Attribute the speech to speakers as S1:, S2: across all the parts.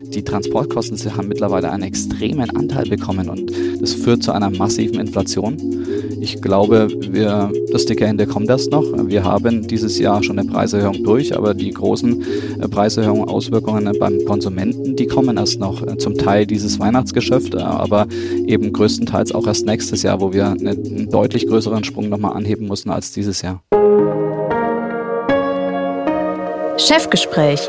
S1: Die Transportkosten haben mittlerweile einen extremen Anteil bekommen und das führt zu einer massiven Inflation. Ich glaube, wir, das dicke Ende kommt erst noch. Wir haben dieses Jahr schon eine Preiserhöhung durch, aber die großen äh, Preiserhöhungen, Auswirkungen beim Konsumenten, die kommen erst noch. Äh, zum Teil dieses Weihnachtsgeschäft, äh, aber eben größtenteils auch erst nächstes Jahr, wo wir einen deutlich größeren Sprung nochmal anheben müssen als dieses Jahr.
S2: Chefgespräch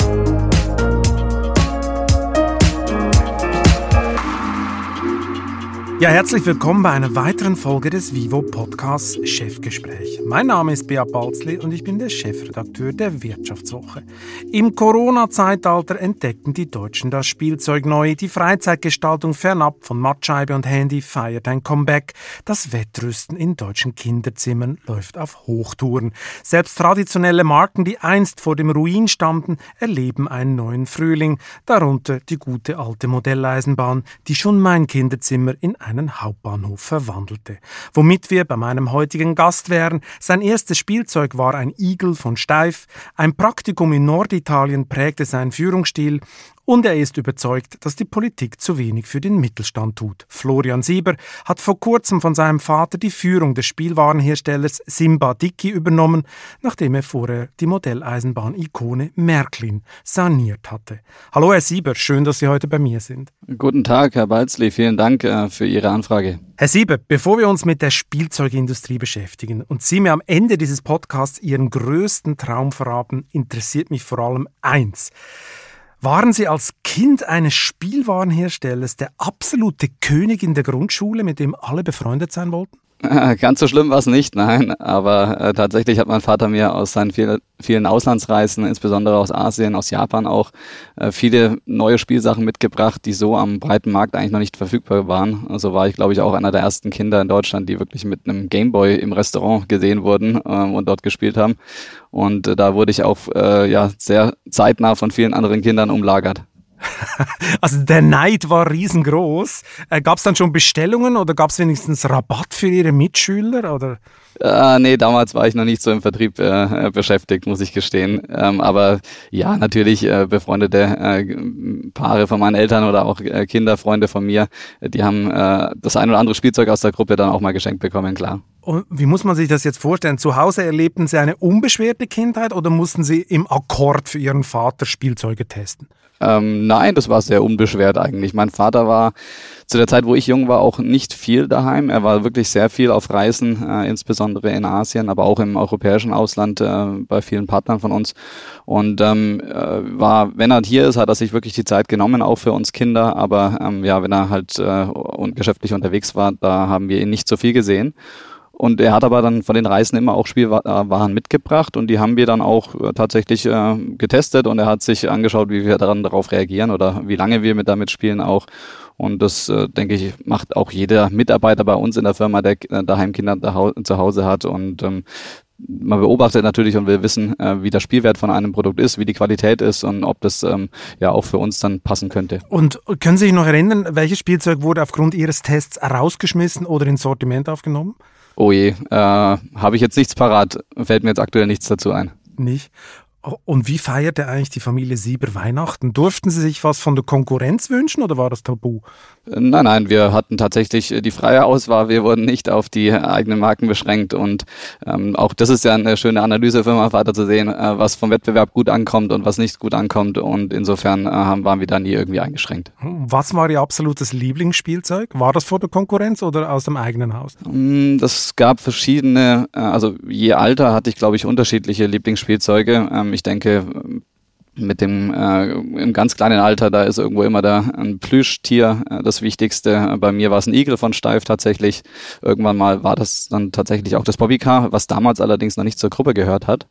S3: Ja, herzlich willkommen bei einer weiteren Folge des Vivo Podcasts Chefgespräch. Mein Name ist Bea Balzli und ich bin der Chefredakteur der Wirtschaftswoche. Im Corona-Zeitalter entdeckten die Deutschen das Spielzeug neu. Die Freizeitgestaltung fernab von Mattscheibe und Handy feiert ein Comeback. Das Wettrüsten in deutschen Kinderzimmern läuft auf Hochtouren. Selbst traditionelle Marken, die einst vor dem Ruin standen, erleben einen neuen Frühling. Darunter die gute alte Modelleisenbahn, die schon mein Kinderzimmer in einen Hauptbahnhof verwandelte. Womit wir bei meinem heutigen Gast wären. Sein erstes Spielzeug war ein Igel von Steif. Ein Praktikum in Norditalien prägte seinen Führungsstil und er ist überzeugt, dass die Politik zu wenig für den Mittelstand tut. Florian Sieber hat vor kurzem von seinem Vater die Führung des Spielwarenherstellers Simba Dicky übernommen, nachdem er vorher die Modelleisenbahn-Ikone Märklin saniert hatte. Hallo Herr Sieber, schön, dass Sie heute bei mir sind.
S1: Guten Tag, Herr Balzli, vielen Dank äh, für Ihre Anfrage.
S3: Herr Sieber, bevor wir uns mit der Spielzeugindustrie beschäftigen und Sie mir am Ende dieses Podcasts Ihren größten Traum verraten, interessiert mich vor allem eins. Waren Sie als Kind eines Spielwarenherstellers der absolute König in der Grundschule, mit dem alle befreundet sein wollten?
S1: Ganz so schlimm war es nicht, nein. Aber äh, tatsächlich hat mein Vater mir aus seinen viel, vielen Auslandsreisen, insbesondere aus Asien, aus Japan auch, äh, viele neue Spielsachen mitgebracht, die so am breiten Markt eigentlich noch nicht verfügbar waren. Also war ich, glaube ich, auch einer der ersten Kinder in Deutschland, die wirklich mit einem Gameboy im Restaurant gesehen wurden ähm, und dort gespielt haben. Und äh, da wurde ich auch äh, ja, sehr zeitnah von vielen anderen Kindern umlagert.
S3: Also der Neid war riesengroß. Äh, gab es dann schon Bestellungen oder gab es wenigstens Rabatt für Ihre Mitschüler? Oder?
S1: Äh, nee, damals war ich noch nicht so im Vertrieb äh, beschäftigt, muss ich gestehen. Ähm, aber ja, natürlich äh, befreundete äh, Paare von meinen Eltern oder auch äh, Kinderfreunde von mir, die haben das ein oder andere Spielzeug aus der Gruppe dann auch mal geschenkt bekommen, klar.
S3: Und wie muss man sich das jetzt vorstellen? Zu Hause erlebten Sie eine unbeschwerte Kindheit oder mussten Sie im Akkord für Ihren Vater Spielzeuge testen?
S1: Ähm, nein, das war sehr unbeschwert eigentlich. Mein Vater war zu der Zeit, wo ich jung war, auch nicht viel daheim. Er war wirklich sehr viel auf Reisen, äh, insbesondere in Asien, aber auch im europäischen Ausland äh, bei vielen Partnern von uns. Und ähm, äh, war, wenn er hier ist, hat er sich wirklich die Zeit genommen, auch für uns Kinder. Aber ähm, ja, wenn er halt äh, geschäftlich unterwegs war, da haben wir ihn nicht so viel gesehen. Und er hat aber dann von den Reisen immer auch Spielwaren mitgebracht und die haben wir dann auch äh, tatsächlich äh, getestet und er hat sich angeschaut, wie wir daran darauf reagieren oder wie lange wir mit damit spielen auch. Und das, äh, denke ich, macht auch jeder Mitarbeiter bei uns in der Firma, der äh, daheim Kinder zu Hause hat. Und ähm, man beobachtet natürlich und will wissen, äh, wie der Spielwert von einem Produkt ist, wie die Qualität ist und ob das ähm, ja auch für uns dann passen könnte.
S3: Und können Sie sich noch erinnern, welches Spielzeug wurde aufgrund Ihres Tests rausgeschmissen oder ins Sortiment aufgenommen?
S1: Oh je, äh, habe ich jetzt nichts parat, fällt mir jetzt aktuell nichts dazu ein.
S3: Nicht? Und wie feierte eigentlich die Familie Sieber Weihnachten? Durften Sie sich was von der Konkurrenz wünschen oder war das tabu?
S1: Nein, nein, wir hatten tatsächlich die freie Auswahl. Wir wurden nicht auf die eigenen Marken beschränkt. Und ähm, auch das ist ja eine schöne Analyse für meinen Vater zu sehen, äh, was vom Wettbewerb gut ankommt und was nicht gut ankommt. Und insofern äh, waren wir da nie irgendwie eingeschränkt.
S3: Was war Ihr absolutes Lieblingsspielzeug? War das vor der Konkurrenz oder aus dem eigenen Haus?
S1: Mm, das gab verschiedene, äh, also je Alter hatte ich, glaube ich, unterschiedliche Lieblingsspielzeuge. Ähm, ich denke, mit dem äh, im ganz kleinen Alter, da ist irgendwo immer da ein Plüschtier äh, das Wichtigste. Bei mir war es ein Igel von Steif tatsächlich. Irgendwann mal war das dann tatsächlich auch das Bobbycar, was damals allerdings noch nicht zur Gruppe gehört hat.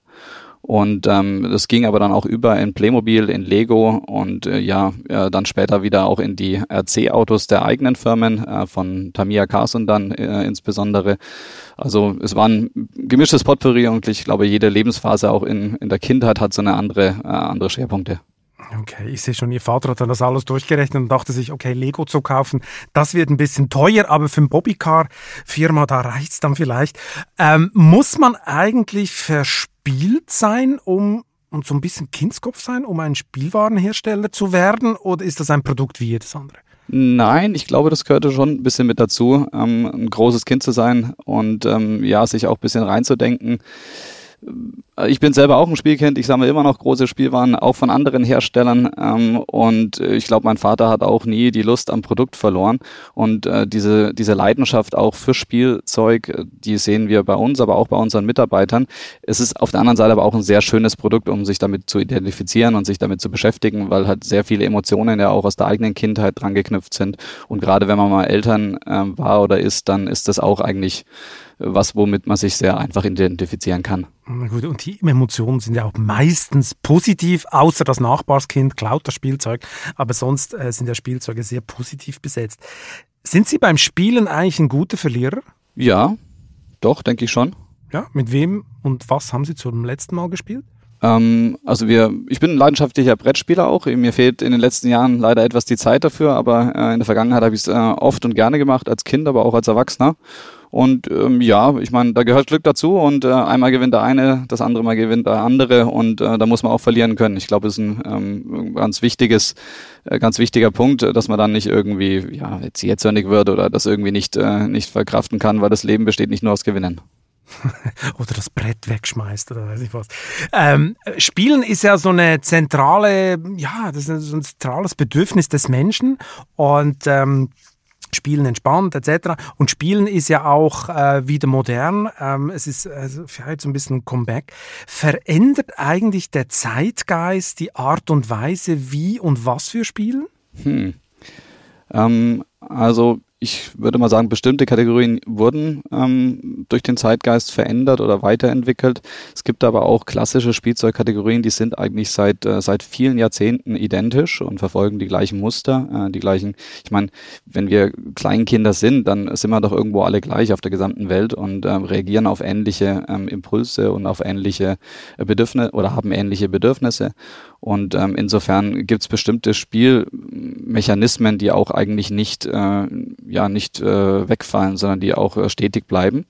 S1: Und ähm, das ging aber dann auch über in Playmobil, in Lego und äh, ja, äh, dann später wieder auch in die RC-Autos der eigenen Firmen, äh, von Tamiya Carson dann äh, insbesondere. Also es war ein gemischtes Potpourri und ich glaube, jede Lebensphase auch in, in der Kindheit hat so eine andere, äh, andere Schwerpunkte.
S3: Okay, ich sehe schon, Ihr Vater hat dann das alles durchgerechnet und dachte sich, okay, Lego zu kaufen, das wird ein bisschen teuer, aber für eine Bobbycar-Firma, da reicht es dann vielleicht. Ähm, muss man eigentlich verspielt sein, um und so ein bisschen Kindskopf sein, um ein Spielwarenhersteller zu werden, oder ist das ein Produkt wie jedes andere?
S1: Nein, ich glaube, das gehörte schon ein bisschen mit dazu, ähm, ein großes Kind zu sein und ähm, ja, sich auch ein bisschen reinzudenken ich bin selber auch ein Spielkind. Ich sammle immer noch große Spielwaren, auch von anderen Herstellern. Ähm, und ich glaube, mein Vater hat auch nie die Lust am Produkt verloren. Und äh, diese, diese Leidenschaft auch für Spielzeug, die sehen wir bei uns, aber auch bei unseren Mitarbeitern. Es ist auf der anderen Seite aber auch ein sehr schönes Produkt, um sich damit zu identifizieren und sich damit zu beschäftigen, weil halt sehr viele Emotionen ja auch aus der eigenen Kindheit dran geknüpft sind. Und gerade wenn man mal Eltern äh, war oder ist, dann ist das auch eigentlich was, womit man sich sehr einfach identifizieren kann.
S3: Gut, und die Emotionen sind ja auch meistens positiv, außer das Nachbarskind klaut das Spielzeug, aber sonst äh, sind ja Spielzeuge sehr positiv besetzt. Sind Sie beim Spielen eigentlich ein guter Verlierer?
S1: Ja, doch, denke ich schon.
S3: Ja, mit wem und was haben Sie zum letzten Mal gespielt?
S1: Ähm, also wir, ich bin ein leidenschaftlicher Brettspieler auch. Mir fehlt in den letzten Jahren leider etwas die Zeit dafür, aber äh, in der Vergangenheit habe ich es äh, oft und gerne gemacht, als Kind, aber auch als Erwachsener. Und ähm, ja, ich meine, da gehört Glück dazu und äh, einmal gewinnt der eine, das andere Mal gewinnt der andere und äh, da muss man auch verlieren können. Ich glaube, es ist ein ähm, ganz wichtiges, äh, ganz wichtiger Punkt, dass man dann nicht irgendwie ja, jetzt jähzornig wird oder das irgendwie nicht, äh, nicht verkraften kann, weil das Leben besteht nicht nur aus Gewinnen.
S3: oder das Brett wegschmeißt oder weiß ich was. Ähm, Spielen ist ja so eine zentrale, ja, das ist so ein zentrales Bedürfnis des Menschen und ähm, Spielen entspannt etc. Und Spielen ist ja auch äh, wieder modern. Ähm, es ist also vielleicht so ein bisschen ein Comeback. Verändert eigentlich der Zeitgeist die Art und Weise, wie und was für Spielen?
S1: Hm. Ähm, also ich würde mal sagen, bestimmte Kategorien wurden ähm, durch den Zeitgeist verändert oder weiterentwickelt. Es gibt aber auch klassische Spielzeugkategorien, die sind eigentlich seit äh, seit vielen Jahrzehnten identisch und verfolgen die gleichen Muster, äh, die gleichen. Ich meine, wenn wir Kleinkinder sind, dann sind wir doch irgendwo alle gleich auf der gesamten Welt und äh, reagieren auf ähnliche ähm, Impulse und auf ähnliche äh, Bedürfnisse oder haben ähnliche Bedürfnisse. Und ähm, insofern gibt es bestimmte Spielmechanismen, die auch eigentlich nicht, äh, ja, nicht äh, wegfallen, sondern die auch äh, stetig bleiben.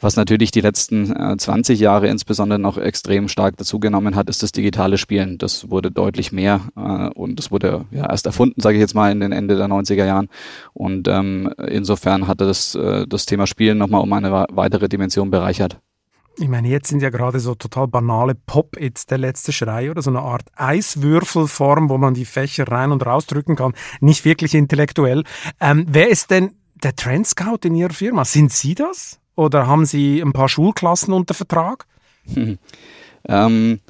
S1: Was natürlich die letzten äh, 20 Jahre insbesondere noch extrem stark dazugenommen hat, ist das digitale Spielen. Das wurde deutlich mehr äh, und das wurde ja erst erfunden, sage ich jetzt mal, in den Ende der 90er Jahren. Und ähm, insofern hatte das, äh, das Thema Spielen nochmal um eine weitere Dimension bereichert.
S3: Ich meine, jetzt sind ja gerade so total banale Pop-Its der letzte Schrei oder so eine Art Eiswürfelform, wo man die Fächer rein und rausdrücken kann. Nicht wirklich intellektuell. Ähm, wer ist denn der Trendscout in Ihrer Firma? Sind Sie das? Oder haben Sie ein paar Schulklassen unter Vertrag?
S1: Hm. Ähm,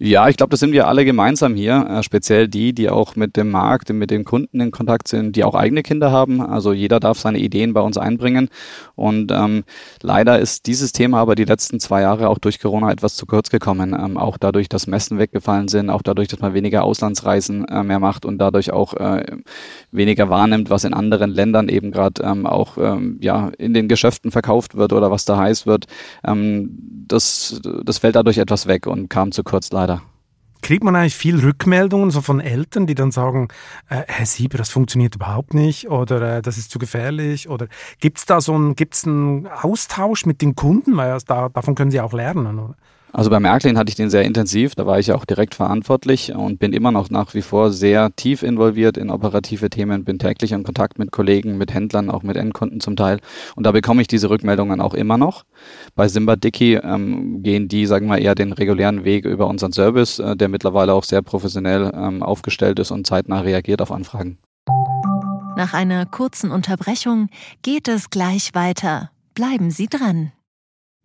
S1: ja, ich glaube, das sind wir alle gemeinsam hier, äh, speziell die, die auch mit dem Markt, mit den Kunden in Kontakt sind, die auch eigene Kinder haben. Also jeder darf seine Ideen bei uns einbringen. Und ähm, leider ist dieses Thema aber die letzten zwei Jahre auch durch Corona etwas zu kurz gekommen. Ähm, auch dadurch, dass Messen weggefallen sind, auch dadurch, dass man weniger Auslandsreisen äh, mehr macht und dadurch auch äh, weniger wahrnimmt, was in anderen Ländern eben gerade ähm, auch ähm, ja in den Geschäften verkauft wird oder was da heiß wird. Ähm, das, das fällt dadurch etwas weg und kam zu kurz leider.
S3: Kriegt man eigentlich viel Rückmeldungen so von Eltern, die dann sagen, äh, Herr Sieber, das funktioniert überhaupt nicht oder äh, das ist zu gefährlich? Oder gibt es da so einen, gibt's einen Austausch mit den Kunden? Weil da, davon können sie auch lernen, oder?
S1: Also bei Märklin hatte ich den sehr intensiv, da war ich ja auch direkt verantwortlich und bin immer noch nach wie vor sehr tief involviert in operative Themen, bin täglich in Kontakt mit Kollegen, mit Händlern, auch mit Endkunden zum Teil und da bekomme ich diese Rückmeldungen auch immer noch. Bei Simba Dicky ähm, gehen die, sagen wir eher den regulären Weg über unseren Service, äh, der mittlerweile auch sehr professionell ähm, aufgestellt ist und zeitnah reagiert auf Anfragen.
S2: Nach einer kurzen Unterbrechung geht es gleich weiter. Bleiben Sie dran.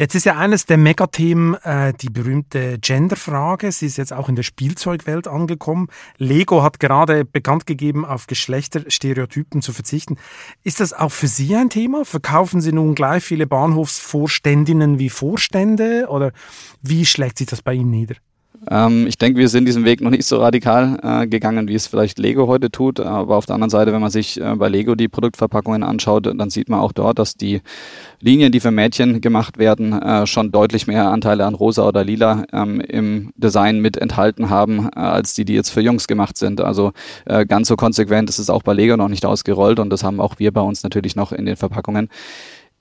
S3: Jetzt ist ja eines der Megathemen äh, die berühmte Genderfrage. Sie ist jetzt auch in der Spielzeugwelt angekommen. Lego hat gerade bekannt gegeben, auf Geschlechterstereotypen zu verzichten. Ist das auch für Sie ein Thema? Verkaufen Sie nun gleich viele Bahnhofsvorständinnen wie Vorstände oder wie schlägt sich das bei Ihnen nieder?
S1: Ähm, ich denke, wir sind diesen Weg noch nicht so radikal äh, gegangen, wie es vielleicht Lego heute tut. Aber auf der anderen Seite, wenn man sich äh, bei Lego die Produktverpackungen anschaut, dann sieht man auch dort, dass die Linien, die für Mädchen gemacht werden, äh, schon deutlich mehr Anteile an rosa oder lila ähm, im Design mit enthalten haben, äh, als die, die jetzt für Jungs gemacht sind. Also äh, ganz so konsequent ist es auch bei Lego noch nicht ausgerollt und das haben auch wir bei uns natürlich noch in den Verpackungen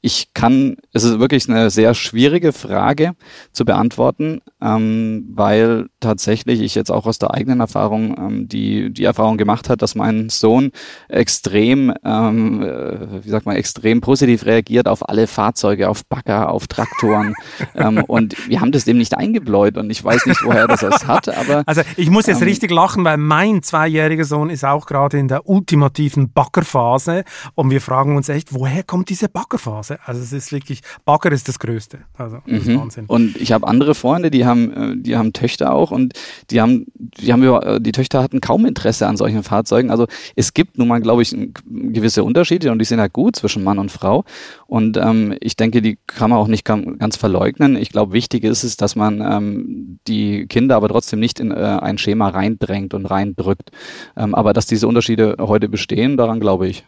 S1: ich kann, es ist wirklich eine sehr schwierige Frage zu beantworten, ähm, weil tatsächlich ich jetzt auch aus der eigenen Erfahrung ähm, die, die Erfahrung gemacht hat, dass mein Sohn extrem, ähm, äh, wie sagt man, extrem positiv reagiert auf alle Fahrzeuge, auf Bagger, auf Traktoren. ähm, und wir haben das dem nicht eingebläut und ich weiß nicht, woher das es hat, aber.
S3: Also ich muss jetzt ähm, richtig lachen, weil mein zweijähriger Sohn ist auch gerade in der ultimativen Baggerphase und wir fragen uns echt, woher kommt diese Baggerphase? Straße. Also es ist wirklich, Bagger ist das Größte. Also das
S1: mhm. Wahnsinn. Und ich habe andere Freunde, die haben, äh, die haben Töchter auch und die haben, die haben äh, die Töchter hatten kaum Interesse an solchen Fahrzeugen. Also es gibt nun mal, glaube ich, gewisse Unterschiede und die sind ja gut zwischen Mann und Frau. Und ähm, ich denke, die kann man auch nicht ganz verleugnen. Ich glaube, wichtig ist es, dass man ähm, die Kinder aber trotzdem nicht in äh, ein Schema reindrängt und reindrückt. Ähm, aber dass diese Unterschiede heute bestehen, daran glaube ich.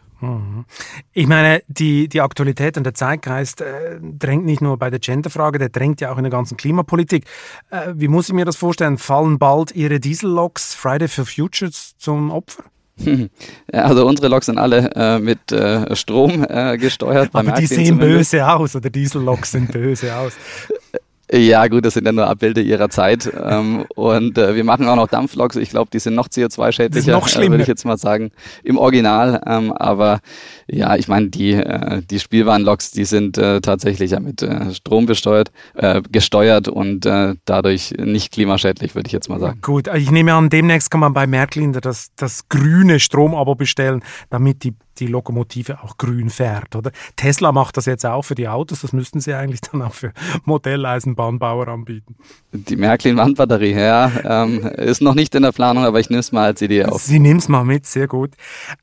S3: Ich meine, die, die Aktualität und der Zeitgeist äh, drängt nicht nur bei der Genderfrage, der drängt ja auch in der ganzen Klimapolitik. Äh, wie muss ich mir das vorstellen? Fallen bald Ihre Dieselloks Friday for Futures zum Opfer?
S1: Also unsere Loks sind alle äh, mit äh, Strom äh, gesteuert.
S3: Aber die sehen böse aus oder Dieselloks sind böse aus.
S1: Ja, gut, das sind ja nur Abbilder ihrer Zeit. Ähm, und äh, wir machen auch noch Dampfloks. Ich glaube, die sind noch CO2-schädlicher, noch äh, würde ich jetzt mal sagen, im Original. Ähm, aber ja, ich meine, die, äh, die Spielwarenloks, die sind äh, tatsächlich ja mit äh, Strom besteuert, äh, gesteuert und äh, dadurch nicht klimaschädlich, würde ich jetzt mal sagen.
S3: Gut, ich nehme an, demnächst kann man bei Märklin das, das grüne Stromabo bestellen, damit die die Lokomotive auch grün fährt, oder? Tesla macht das jetzt auch für die Autos, das müssten sie eigentlich dann auch für Modelleisenbahnbauer anbieten.
S1: Die Märklin-Wandbatterie, ja, ähm, ist noch nicht in der Planung, aber ich nehme es mal als Idee auf.
S3: Sie nimmt es mal mit, sehr gut.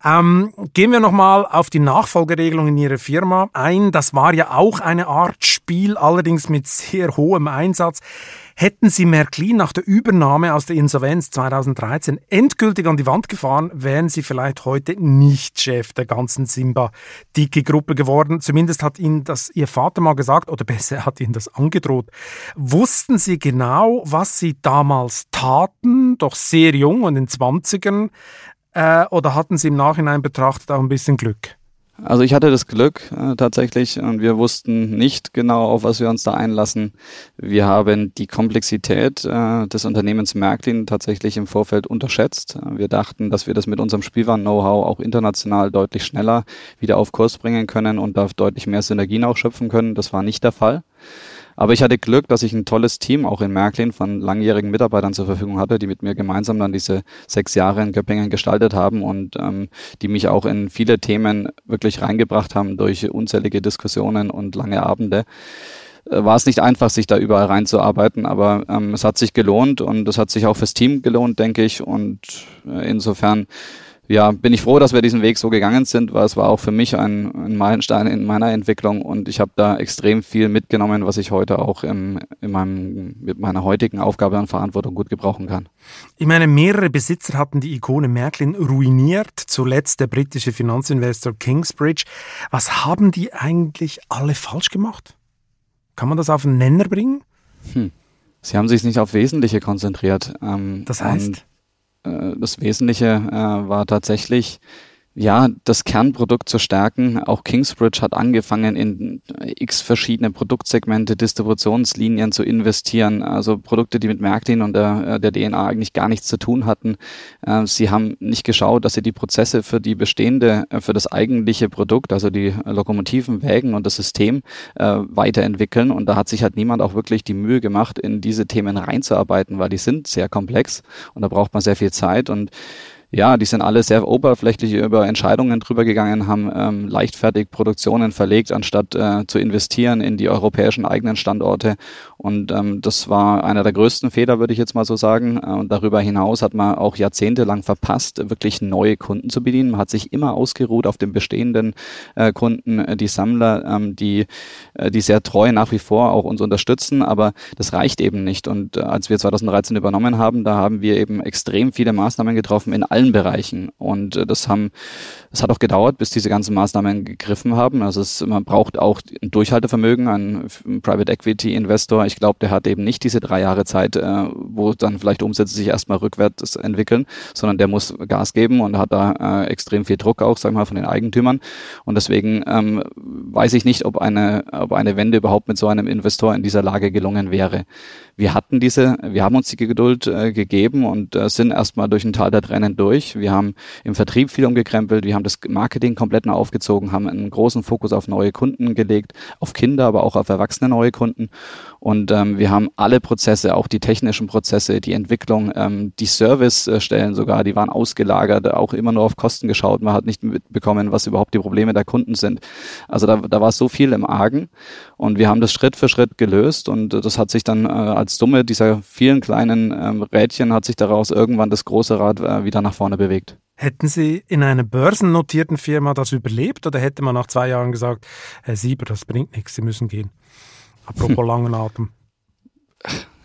S3: Ähm, gehen wir nochmal auf die Nachfolgeregelung in Ihrer Firma ein. Das war ja auch eine Art Spiel, allerdings mit sehr hohem Einsatz. Hätten Sie Märklin nach der Übernahme aus der Insolvenz 2013 endgültig an die Wand gefahren, wären Sie vielleicht heute nicht Chef der ganzen Simba-Dicke-Gruppe geworden. Zumindest hat Ihnen das Ihr Vater mal gesagt, oder besser, hat Ihnen das angedroht. Wussten Sie genau, was Sie damals taten, doch sehr jung und in den 20ern, äh, oder hatten Sie im Nachhinein betrachtet auch ein bisschen Glück?
S1: Also ich hatte das Glück äh, tatsächlich und wir wussten nicht genau, auf was wir uns da einlassen. Wir haben die Komplexität äh, des Unternehmens Märklin tatsächlich im Vorfeld unterschätzt. Wir dachten, dass wir das mit unserem Spielwaren-Know-how auch international deutlich schneller wieder auf Kurs bringen können und da deutlich mehr Synergien auch schöpfen können. Das war nicht der Fall. Aber ich hatte Glück, dass ich ein tolles Team auch in Märklin von langjährigen Mitarbeitern zur Verfügung hatte, die mit mir gemeinsam dann diese sechs Jahre in Göppingen gestaltet haben und ähm, die mich auch in viele Themen wirklich reingebracht haben durch unzählige Diskussionen und lange Abende äh, war es nicht einfach, sich da überall reinzuarbeiten, aber ähm, es hat sich gelohnt und es hat sich auch fürs Team gelohnt, denke ich. Und äh, insofern ja, bin ich froh, dass wir diesen Weg so gegangen sind, weil es war auch für mich ein, ein Meilenstein in meiner Entwicklung und ich habe da extrem viel mitgenommen, was ich heute auch im, in meinem, mit meiner heutigen Aufgabe und Verantwortung gut gebrauchen kann.
S3: Ich meine, mehrere Besitzer hatten die Ikone Märklin ruiniert, zuletzt der britische Finanzinvestor Kingsbridge. Was haben die eigentlich alle falsch gemacht? Kann man das auf einen Nenner bringen?
S1: Hm. Sie haben sich nicht auf Wesentliche konzentriert.
S3: Ähm, das heißt?
S1: Äh, das Wesentliche äh, war tatsächlich ja, das Kernprodukt zu stärken. Auch Kingsbridge hat angefangen, in x verschiedene Produktsegmente, Distributionslinien zu investieren, also Produkte, die mit Märklin und der, der DNA eigentlich gar nichts zu tun hatten. Äh, sie haben nicht geschaut, dass sie die Prozesse für die bestehende, äh, für das eigentliche Produkt, also die Lokomotiven, Wägen und das System äh, weiterentwickeln. Und da hat sich halt niemand auch wirklich die Mühe gemacht, in diese Themen reinzuarbeiten, weil die sind sehr komplex und da braucht man sehr viel Zeit und ja, die sind alle sehr oberflächlich über Entscheidungen drüber gegangen, haben ähm, leichtfertig Produktionen verlegt, anstatt äh, zu investieren in die europäischen eigenen Standorte. Und ähm, das war einer der größten Fehler, würde ich jetzt mal so sagen. Äh, und darüber hinaus hat man auch jahrzehntelang verpasst, wirklich neue Kunden zu bedienen. Man hat sich immer ausgeruht auf den bestehenden äh, Kunden, äh, die Sammler, ähm, die, äh, die sehr treu nach wie vor auch uns unterstützen. Aber das reicht eben nicht. Und äh, als wir 2013 übernommen haben, da haben wir eben extrem viele Maßnahmen getroffen in allen Bereichen. Und äh, das haben, es hat auch gedauert, bis diese ganzen Maßnahmen gegriffen haben. Also es, man braucht auch ein Durchhaltevermögen, ein, Private Equity Investor. Ich glaube, der hat eben nicht diese drei Jahre Zeit, äh, wo dann vielleicht Umsätze sich erstmal rückwärts entwickeln, sondern der muss Gas geben und hat da äh, extrem viel Druck auch, sagen wir mal, von den Eigentümern. Und deswegen ähm, weiß ich nicht, ob eine, ob eine Wende überhaupt mit so einem Investor in dieser Lage gelungen wäre wir hatten diese, wir haben uns die Geduld gegeben und sind erstmal durch ein Tal der Tränen durch. Wir haben im Vertrieb viel umgekrempelt, wir haben das Marketing komplett neu aufgezogen, haben einen großen Fokus auf neue Kunden gelegt, auf Kinder, aber auch auf erwachsene neue Kunden. Und ähm, wir haben alle Prozesse, auch die technischen Prozesse, die Entwicklung, ähm, die Servicestellen sogar, die waren ausgelagert, auch immer nur auf Kosten geschaut. Man hat nicht mitbekommen, was überhaupt die Probleme der Kunden sind. Also da, da war so viel im Argen und wir haben das Schritt für Schritt gelöst und das hat sich dann äh, als Summe dieser vielen kleinen ähm, Rädchen hat sich daraus irgendwann das große Rad äh, wieder nach vorne bewegt.
S3: Hätten Sie in einer börsennotierten Firma das überlebt oder hätte man nach zwei Jahren gesagt, Herr Sieber, das bringt nichts, Sie müssen gehen? Apropos langen Atem.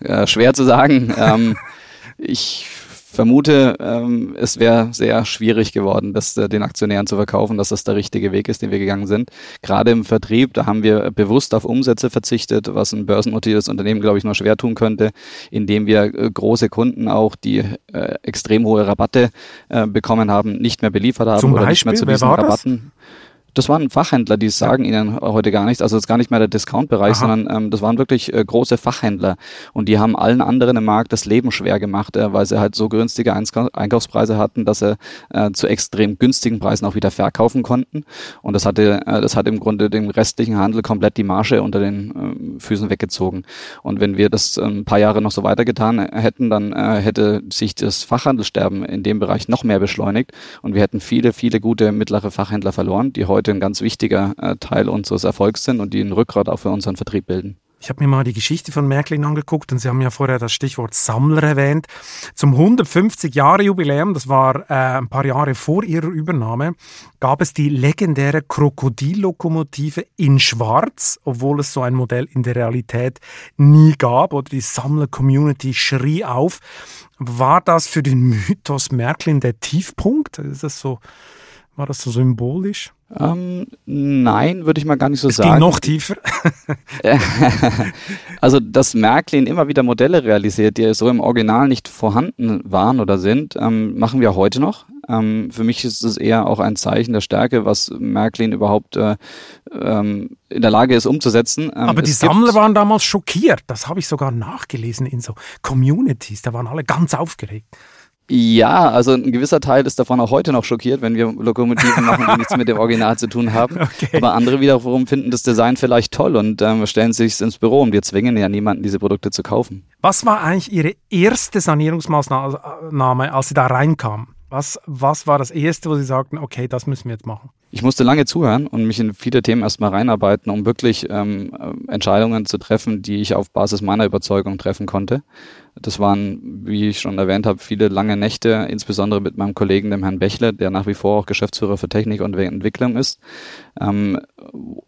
S1: Ja, schwer zu sagen. ähm, ich vermute, ähm, es wäre sehr schwierig geworden, das äh, den Aktionären zu verkaufen, dass das der richtige Weg ist, den wir gegangen sind. Gerade im Vertrieb, da haben wir bewusst auf Umsätze verzichtet, was ein börsennotiertes Unternehmen, glaube ich, nur schwer tun könnte, indem wir äh, große Kunden auch, die äh, extrem hohe Rabatte äh, bekommen haben, nicht mehr beliefert haben
S3: Zum
S1: oder
S3: Beispiel?
S1: nicht mehr zu diesen
S3: war das?
S1: Das waren Fachhändler, die sagen ihnen heute gar nichts. Also es ist gar nicht mehr der Discount-Bereich, sondern ähm, das waren wirklich äh, große Fachhändler. Und die haben allen anderen im Markt das Leben schwer gemacht, äh, weil sie halt so günstige Einkaufspreise hatten, dass sie äh, zu extrem günstigen Preisen auch wieder verkaufen konnten. Und das hatte, äh, das hat im Grunde dem restlichen Handel komplett die Marge unter den ähm, Füßen weggezogen. Und wenn wir das ähm, ein paar Jahre noch so weitergetan hätten, dann äh, hätte sich das Fachhandelssterben in dem Bereich noch mehr beschleunigt und wir hätten viele, viele gute mittlere Fachhändler verloren, die heute ein ganz wichtiger äh, Teil unseres Erfolgs sind und die ein Rückgrat auch für unseren Vertrieb bilden.
S3: Ich habe mir mal die Geschichte von Märklin angeguckt und Sie haben ja vorher das Stichwort Sammler erwähnt. Zum 150-Jahre-Jubiläum, das war äh, ein paar Jahre vor Ihrer Übernahme, gab es die legendäre Krokodillokomotive in Schwarz, obwohl es so ein Modell in der Realität nie gab oder die Sammler-Community schrie auf. War das für den Mythos Märklin der Tiefpunkt? Ist das so, war das so symbolisch?
S1: Ähm, nein, würde ich mal gar nicht so
S3: Es
S1: sagen.
S3: ging noch tiefer.
S1: also, dass Märklin immer wieder Modelle realisiert, die so im Original nicht vorhanden waren oder sind, ähm, machen wir heute noch. Ähm, für mich ist es eher auch ein Zeichen der Stärke, was Märklin überhaupt äh, ähm, in der Lage ist umzusetzen. Ähm,
S3: Aber die Sammler waren damals schockiert. Das habe ich sogar nachgelesen in so Communities. Da waren alle ganz aufgeregt.
S1: Ja, also ein gewisser Teil ist davon auch heute noch schockiert, wenn wir Lokomotiven machen, die nichts mit dem Original zu tun haben.
S3: Okay.
S1: Aber andere wiederum finden das Design vielleicht toll und ähm, stellen sich ins Büro und wir zwingen ja niemanden, diese Produkte zu kaufen.
S3: Was war eigentlich Ihre erste Sanierungsmaßnahme, als Sie da reinkamen? Was, was war das Erste, wo Sie sagten, okay, das müssen wir jetzt machen?
S1: Ich musste lange zuhören und mich in viele Themen erstmal reinarbeiten, um wirklich ähm, äh, Entscheidungen zu treffen, die ich auf Basis meiner Überzeugung treffen konnte. Das waren, wie ich schon erwähnt habe, viele lange Nächte, insbesondere mit meinem Kollegen, dem Herrn Bächle, der nach wie vor auch Geschäftsführer für Technik und Entwicklung ist. Ähm,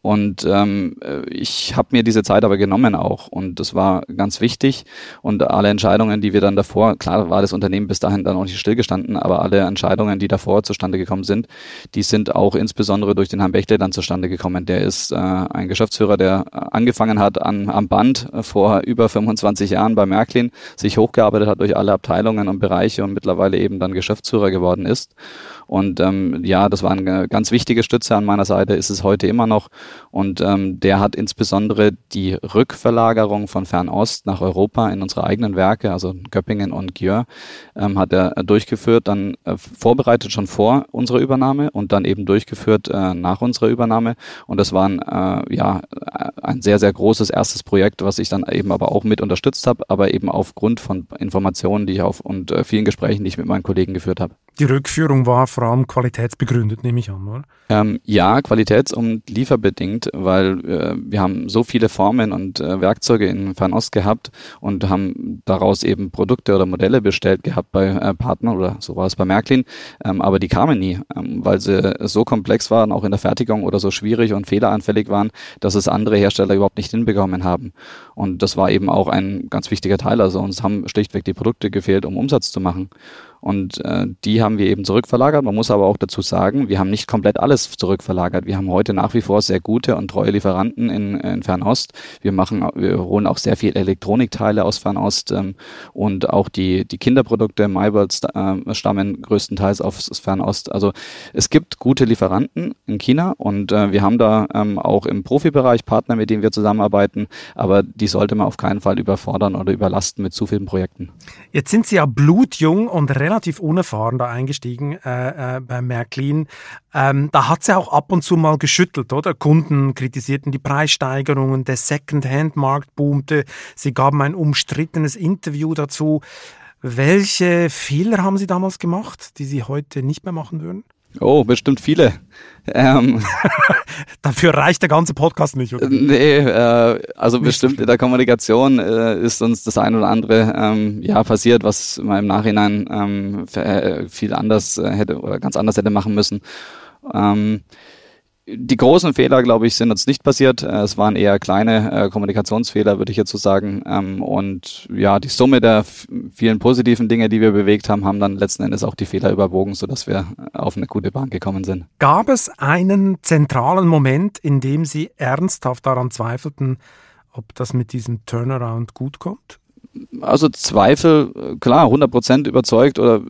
S1: und ähm, äh, ich habe mir diese Zeit aber genommen auch und das war ganz wichtig. Und alle Entscheidungen, die wir dann davor, klar war das Unternehmen bis dahin dann auch nicht stillgestanden, aber alle Entscheidungen, die davor zustande gekommen sind, die sind auch insbesondere durch den Herrn Bächle dann zustande gekommen. Der ist äh, ein Geschäftsführer, der angefangen hat an, am Band äh, vor über 25 Jahren bei Märklin, sich hochgearbeitet hat durch alle Abteilungen und Bereiche und mittlerweile eben dann Geschäftsführer geworden ist. Und ähm, ja, das war eine ganz wichtige Stütze an meiner Seite, ist es heute immer noch. Und ähm, der hat insbesondere die Rückverlagerung von Fernost nach Europa in unsere eigenen Werke, also Göppingen und Gieur, ähm, hat er durchgeführt, dann äh, vorbereitet schon vor unserer Übernahme und dann eben durchgeführt äh, nach unserer Übernahme. Und das war ein, äh, ja, ein sehr, sehr großes erstes Projekt, was ich dann eben aber auch mit unterstützt habe, aber eben aufgrund von Informationen, die ich auf und äh, vielen Gesprächen, die ich mit meinen Kollegen geführt habe.
S3: Die Rückführung war vor allem qualitätsbegründet, nehme ich an, oder?
S1: Ähm, ja, qualitäts- und lieferbedingt, weil äh, wir haben so viele Formen und äh, Werkzeuge in Fernost gehabt und haben daraus eben Produkte oder Modelle bestellt gehabt bei äh, Partnern oder so war es bei Märklin, ähm, aber die kamen nie, ähm, weil sie so komplex waren, auch in der Fertigung oder so schwierig und fehleranfällig waren, dass es andere Hersteller überhaupt nicht hinbekommen haben. Und das war eben auch ein ganz wichtiger Teil. Also uns haben schlichtweg die Produkte gefehlt, um Umsatz zu machen. Und äh, die haben wir eben zurückverlagert. Man muss aber auch dazu sagen, wir haben nicht komplett alles zurückverlagert. Wir haben heute nach wie vor sehr gute und treue Lieferanten in, in Fernost. Wir machen, wir holen auch sehr viel Elektronikteile aus Fernost ähm, und auch die, die Kinderprodukte MyWorld äh, stammen größtenteils aus Fernost. Also es gibt gute Lieferanten in China und äh, wir haben da ähm, auch im Profibereich Partner, mit denen wir zusammenarbeiten, aber die sollte man auf keinen Fall überfordern oder überlasten mit zu vielen Projekten.
S3: Jetzt sind Sie ja blutjung und relativ unerfahren da eingestiegen äh, äh, bei Märklin. Ähm, da hat sie auch ab und zu mal geschüttelt, oder? Kunden kritisierten die Preissteigerungen, der Second-Hand-Markt boomte. Sie gaben ein umstrittenes Interview dazu. Welche Fehler haben Sie damals gemacht, die Sie heute nicht mehr machen würden?
S1: Oh, bestimmt viele.
S3: Ähm, Dafür reicht der ganze Podcast nicht, oder?
S1: Nee, äh, also nicht bestimmt in der Kommunikation äh, ist uns das ein oder andere ähm, ja passiert, was man im Nachhinein ähm, äh, viel anders äh, hätte oder ganz anders hätte machen müssen. Ähm, die großen Fehler, glaube ich, sind uns nicht passiert. Äh, es waren eher kleine äh, Kommunikationsfehler, würde ich jetzt so sagen. Ähm, und ja, die Summe der vielen positiven Dinge, die wir bewegt haben, haben dann letzten Endes auch die Fehler überwogen, sodass wir auf eine gute Bahn gekommen sind.
S3: Gab es einen zentralen Moment, in dem Sie ernsthaft daran zweifelten, ob das mit diesem Turnaround gut kommt?
S1: Also Zweifel, äh, klar, 100% überzeugt oder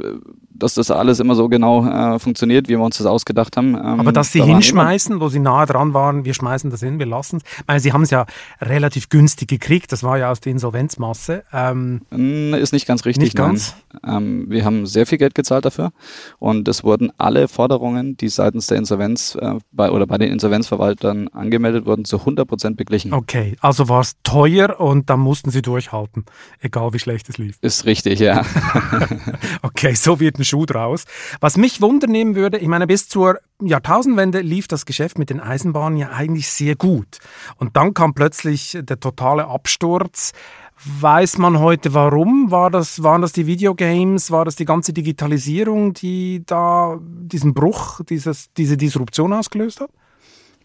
S1: dass das alles immer so genau äh, funktioniert, wie wir uns das ausgedacht haben.
S3: Ähm, Aber dass sie da hinschmeißen, wo sie nahe dran waren, wir schmeißen das hin, wir lassen es. Ich meine, sie haben es ja relativ günstig gekriegt, das war ja aus der Insolvenzmasse.
S1: Ähm, ist nicht ganz richtig.
S3: Nicht ganz?
S1: Ähm, wir haben sehr viel Geld gezahlt dafür und es wurden alle Forderungen, die seitens der Insolvenz äh, bei, oder bei den Insolvenzverwaltern angemeldet wurden, zu 100 Prozent beglichen.
S3: Okay, also war es teuer und da mussten sie durchhalten, egal wie schlecht es lief.
S1: Ist richtig, ja.
S3: okay, so wird ein Schuh draus. Was mich wundernehmen würde, ich meine, bis zur Jahrtausendwende lief das Geschäft mit den Eisenbahnen ja eigentlich sehr gut. Und dann kam plötzlich der totale Absturz. Weiß man heute warum? War das, waren das die Videogames? War das die ganze Digitalisierung, die da diesen Bruch, dieses, diese Disruption ausgelöst hat?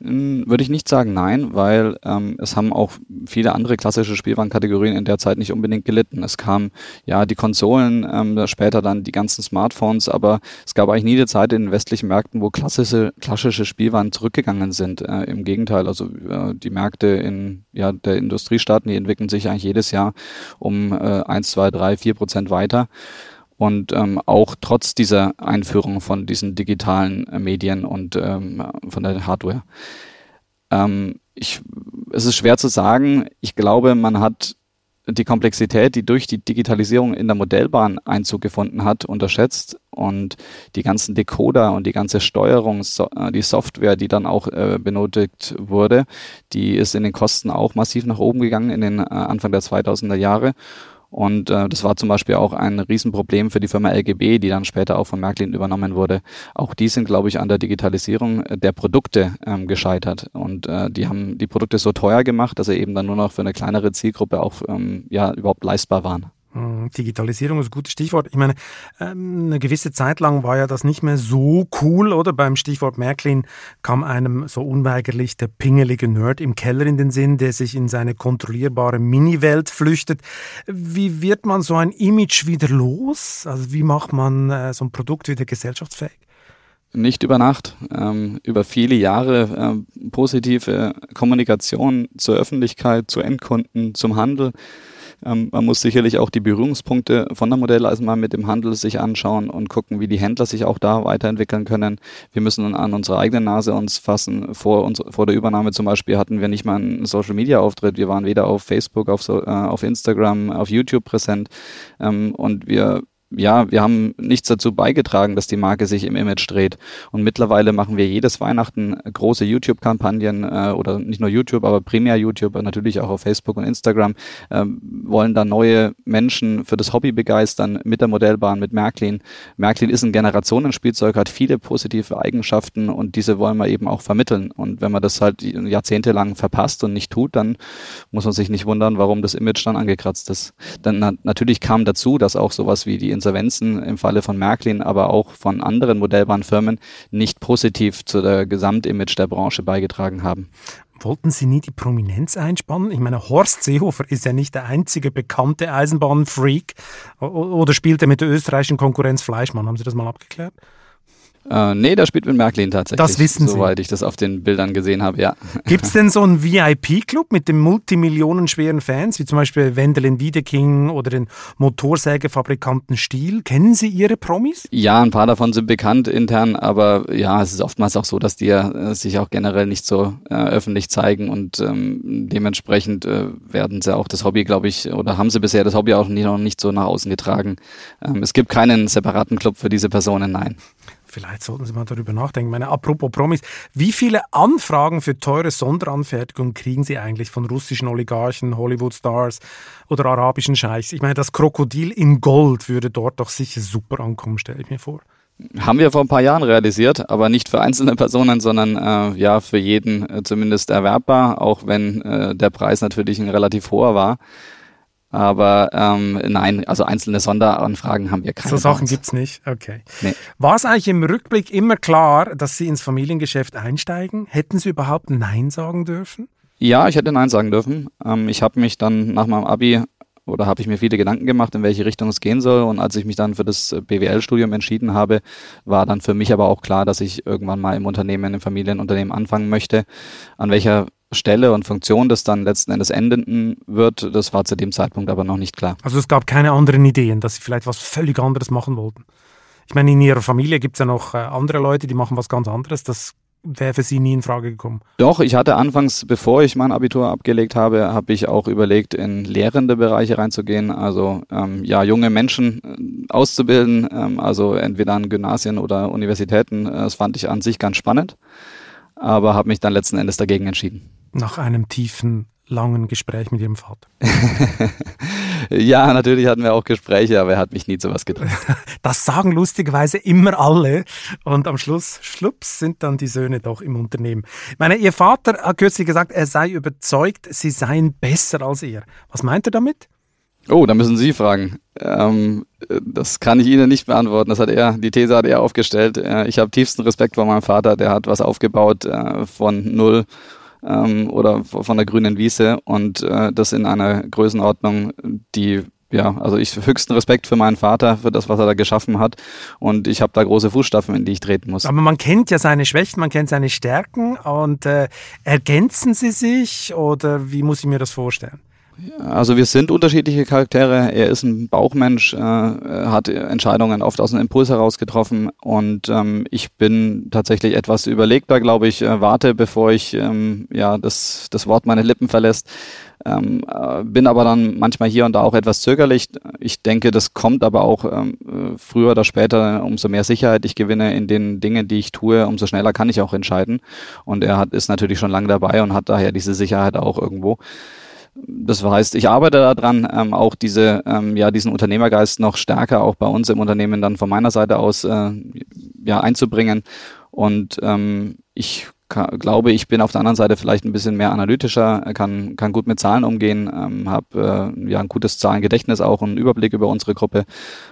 S1: Hm, würde ich nicht sagen, nein, weil ähm, es haben auch viele andere klassische Spielwarenkategorien in der Zeit nicht unbedingt gelitten. Es kamen ja die Konsolen, ähm, später dann die ganzen Smartphones, aber es gab eigentlich nie eine Zeit in den westlichen Märkten, wo klassische, klassische Spielwaren zurückgegangen sind. Äh, Im Gegenteil, also äh, die Märkte in ja, der Industriestaaten, die entwickeln sich eigentlich jedes Jahr um äh, 1, 2, 3, 4 Prozent weiter. Und ähm, auch trotz dieser Einführung von diesen digitalen äh, Medien und ähm, von der Hardware. Ähm, ich, es ist schwer zu sagen. Ich glaube, man hat die Komplexität, die durch die Digitalisierung in der Modellbahn Einzug gefunden hat, unterschätzt und die ganzen Decoder und die ganze Steuerung, äh, die Software, die dann auch äh, benötigt wurde, die ist in den Kosten auch massiv nach oben gegangen in den Anfang der 2000er Jahre und äh, das war zum Beispiel auch ein Riesenproblem für die Firma LGB, die dann später auch von Märklin übernommen wurde. Auch die sind, glaube ich, an der Digitalisierung der Produkte ähm, gescheitert. Und äh, die haben die Produkte so teuer gemacht, dass sie eben dann nur noch für eine kleinere Zielgruppe auch ähm, ja, überhaupt leistbar waren.
S3: Hm, Digitalisierung ist ein gutes Stichwort. Ich meine, ähm, eine gewisse Zeit lang war ja das nicht mehr so cool, oder? Beim Stichwort Märklin kam einem so unweigerlich der pingelige Nerd im Keller in den Sinn, der sich in seine kontrollierbare Mini-Welt flüchtet. Wie wird man so ein Image wieder los? Also wie macht man äh, so ein Produkt wieder gesellschaftsfähig?
S1: Nicht über Nacht, ähm, über viele Jahre äh, positive Kommunikation zur Öffentlichkeit, zu Endkunden, zum Handel Ähm, man muss sicherlich auch die Berührungspunkte von der Modelleisenbahn mit dem Handel sich anschauen und gucken, wie die Händler sich auch da weiterentwickeln können. Wir müssen an unsere eigene Nase uns fassen. Vor, uns, vor der Übernahme zum Beispiel hatten wir nicht mal einen Social-Media-Auftritt. Wir waren weder auf Facebook, auf, so, äh, auf Instagram, auf YouTube präsent. Ähm, und wir ja, wir haben nichts dazu beigetragen, dass die Marke sich im Image dreht. Und mittlerweile machen wir jedes Weihnachten große YouTube-Kampagnen äh, oder nicht nur YouTube, aber primär YouTube, natürlich auch auf Facebook und Instagram, äh, wollen da neue Menschen für das Hobby begeistern mit der Modellbahn, mit Märklin. Märklin ist ein Generationenspielzeug, hat viele positive Eigenschaften und diese wollen wir eben auch vermitteln. Und wenn man das halt jahrzehntelang verpasst und nicht tut, dann muss man sich nicht wundern, warum das Image dann angekratzt ist. Dann na natürlich kam dazu, dass auch sowas wie die Insolvenzen im Falle von Märklin, aber auch von anderen Modellbahnfirmen nicht positiv zu der Gesamtimage der Branche beigetragen haben.
S3: Wollten Sie nie die Prominenz einspannen? Ich meine, Horst Seehofer ist ja nicht der einzige bekannte Eisenbahnfreak. Oder spielt er mit der österreichischen Konkurrenz Fleischmann? Haben Sie das mal abgeklärt?
S1: Äh, nee, der spielt mit Märklin tatsächlich.
S3: Das wissen
S1: Sie. Soweit ich das auf den Bildern gesehen habe, ja.
S3: Gibt es denn so einen VIP-Club mit den multimillionenschweren Fans, wie zum Beispiel Wendelin Wiedeking oder den Motorsägefabrikanten Stiel? Kennen Sie Ihre Promis?
S1: Ja, ein paar davon sind bekannt intern, aber ja, es ist oftmals auch so, dass die ja äh, sich auch generell nicht so äh, öffentlich zeigen und ähm, dementsprechend äh, werden sie auch das Hobby, glaube ich, oder haben sie bisher das Hobby auch nie, noch nicht so nach außen getragen. Ähm, es gibt keinen separaten Club für diese Personen, nein.
S3: Vielleicht sollten Sie mal darüber nachdenken. Meine, apropos Promis, wie viele Anfragen für teure Sonderanfertigungen kriegen Sie eigentlich von russischen Oligarchen, Hollywood-Stars oder arabischen Scheichs? Ich meine, das Krokodil in Gold würde dort doch sicher super ankommen, stelle ich mir vor.
S1: Haben wir vor ein paar Jahren realisiert, aber nicht für einzelne Personen, sondern äh, ja für jeden äh, zumindest erwerbbar, auch wenn äh, der Preis natürlich ein relativ hoher war. Aber ähm, nein, also einzelne Sonderanfragen haben wir keine.
S3: So Sachen gibt es nicht, okay. Nee. War es eigentlich im Rückblick immer klar, dass Sie ins Familiengeschäft einsteigen? Hätten Sie überhaupt Nein sagen dürfen?
S1: Ja, ich hätte Nein sagen dürfen. Ähm, ich habe mich dann nach meinem Abi oder habe ich mir viele Gedanken gemacht, in welche Richtung es gehen soll. Und als ich mich dann für das BWL-Studium entschieden habe, war dann für mich aber auch klar, dass ich irgendwann mal im Unternehmen, im Familienunternehmen anfangen möchte. An welcher Stelle und Funktion das dann letzten Endes enden wird, das war zu dem Zeitpunkt aber noch nicht klar.
S3: Also es gab keine anderen Ideen, dass Sie vielleicht was völlig anderes machen wollten. Ich meine, in Ihrer Familie gibt es ja noch äh, andere Leute, die machen was ganz anderes. Das wäre für Sie nie in Frage gekommen.
S1: Doch, ich hatte anfangs, bevor ich mein Abitur abgelegt habe, habe ich auch überlegt, in lehrende Bereiche reinzugehen. Also ähm, ja, junge Menschen äh, auszubilden, ähm, also entweder an Gymnasien oder Universitäten. Äh, das fand ich an sich ganz spannend, aber habe mich dann letzten Endes dagegen entschieden
S3: nach einem tiefen, langen Gespräch mit Ihrem Vater?
S1: ja, natürlich hatten wir auch Gespräche, aber er hat mich nie zu was getragen.
S3: Das sagen lustigerweise immer alle. Und am Schluss, schlups, sind dann die Söhne doch im Unternehmen. Ich meine, Ihr Vater hat kürzlich gesagt, er sei überzeugt, Sie seien besser als er. Was meint er damit?
S1: Oh, da müssen Sie fragen. Ähm, das kann ich Ihnen nicht beantworten. Das hat er, die These hat er aufgestellt. Äh, ich habe tiefsten Respekt vor meinem Vater. Der hat was aufgebaut äh, von null ähm, oder von der grünen Wiese und äh, das in einer Größenordnung, die ja, also ich höchsten Respekt für meinen Vater, für das, was er da geschaffen hat. Und ich habe da große Fußstapfen, in die ich treten muss.
S3: Aber man kennt ja seine Schwächen, man kennt seine Stärken und äh, ergänzen sie sich oder wie muss ich mir das vorstellen?
S1: Also wir sind unterschiedliche Charaktere. Er ist ein Bauchmensch, äh, hat Entscheidungen oft aus einem Impuls heraus getroffen und ähm, ich bin tatsächlich etwas überlegter, glaube ich, äh, warte, bevor ich ähm, ja das, das Wort meine Lippen verlässt. Ähm, äh, bin aber dann manchmal hier und da auch etwas zögerlich. Ich denke, das kommt aber auch ähm, früher oder später, umso mehr Sicherheit ich gewinne in den Dingen, die ich tue, umso schneller kann ich auch entscheiden. Und er hat, ist natürlich schon lange dabei und hat daher diese Sicherheit auch irgendwo. Das heißt, ich arbeite daran, ähm, auch diese, ähm, ja, diesen Unternehmergeist noch stärker auch bei uns im Unternehmen dann von meiner Seite aus äh, ja, einzubringen. Und ähm, ich glaube, ich bin auf der anderen Seite vielleicht ein bisschen mehr analytischer, kann, kann gut mit Zahlen umgehen, ähm, habe äh, ja ein gutes Zahlengedächtnis auch, einen Überblick über unsere Gruppe.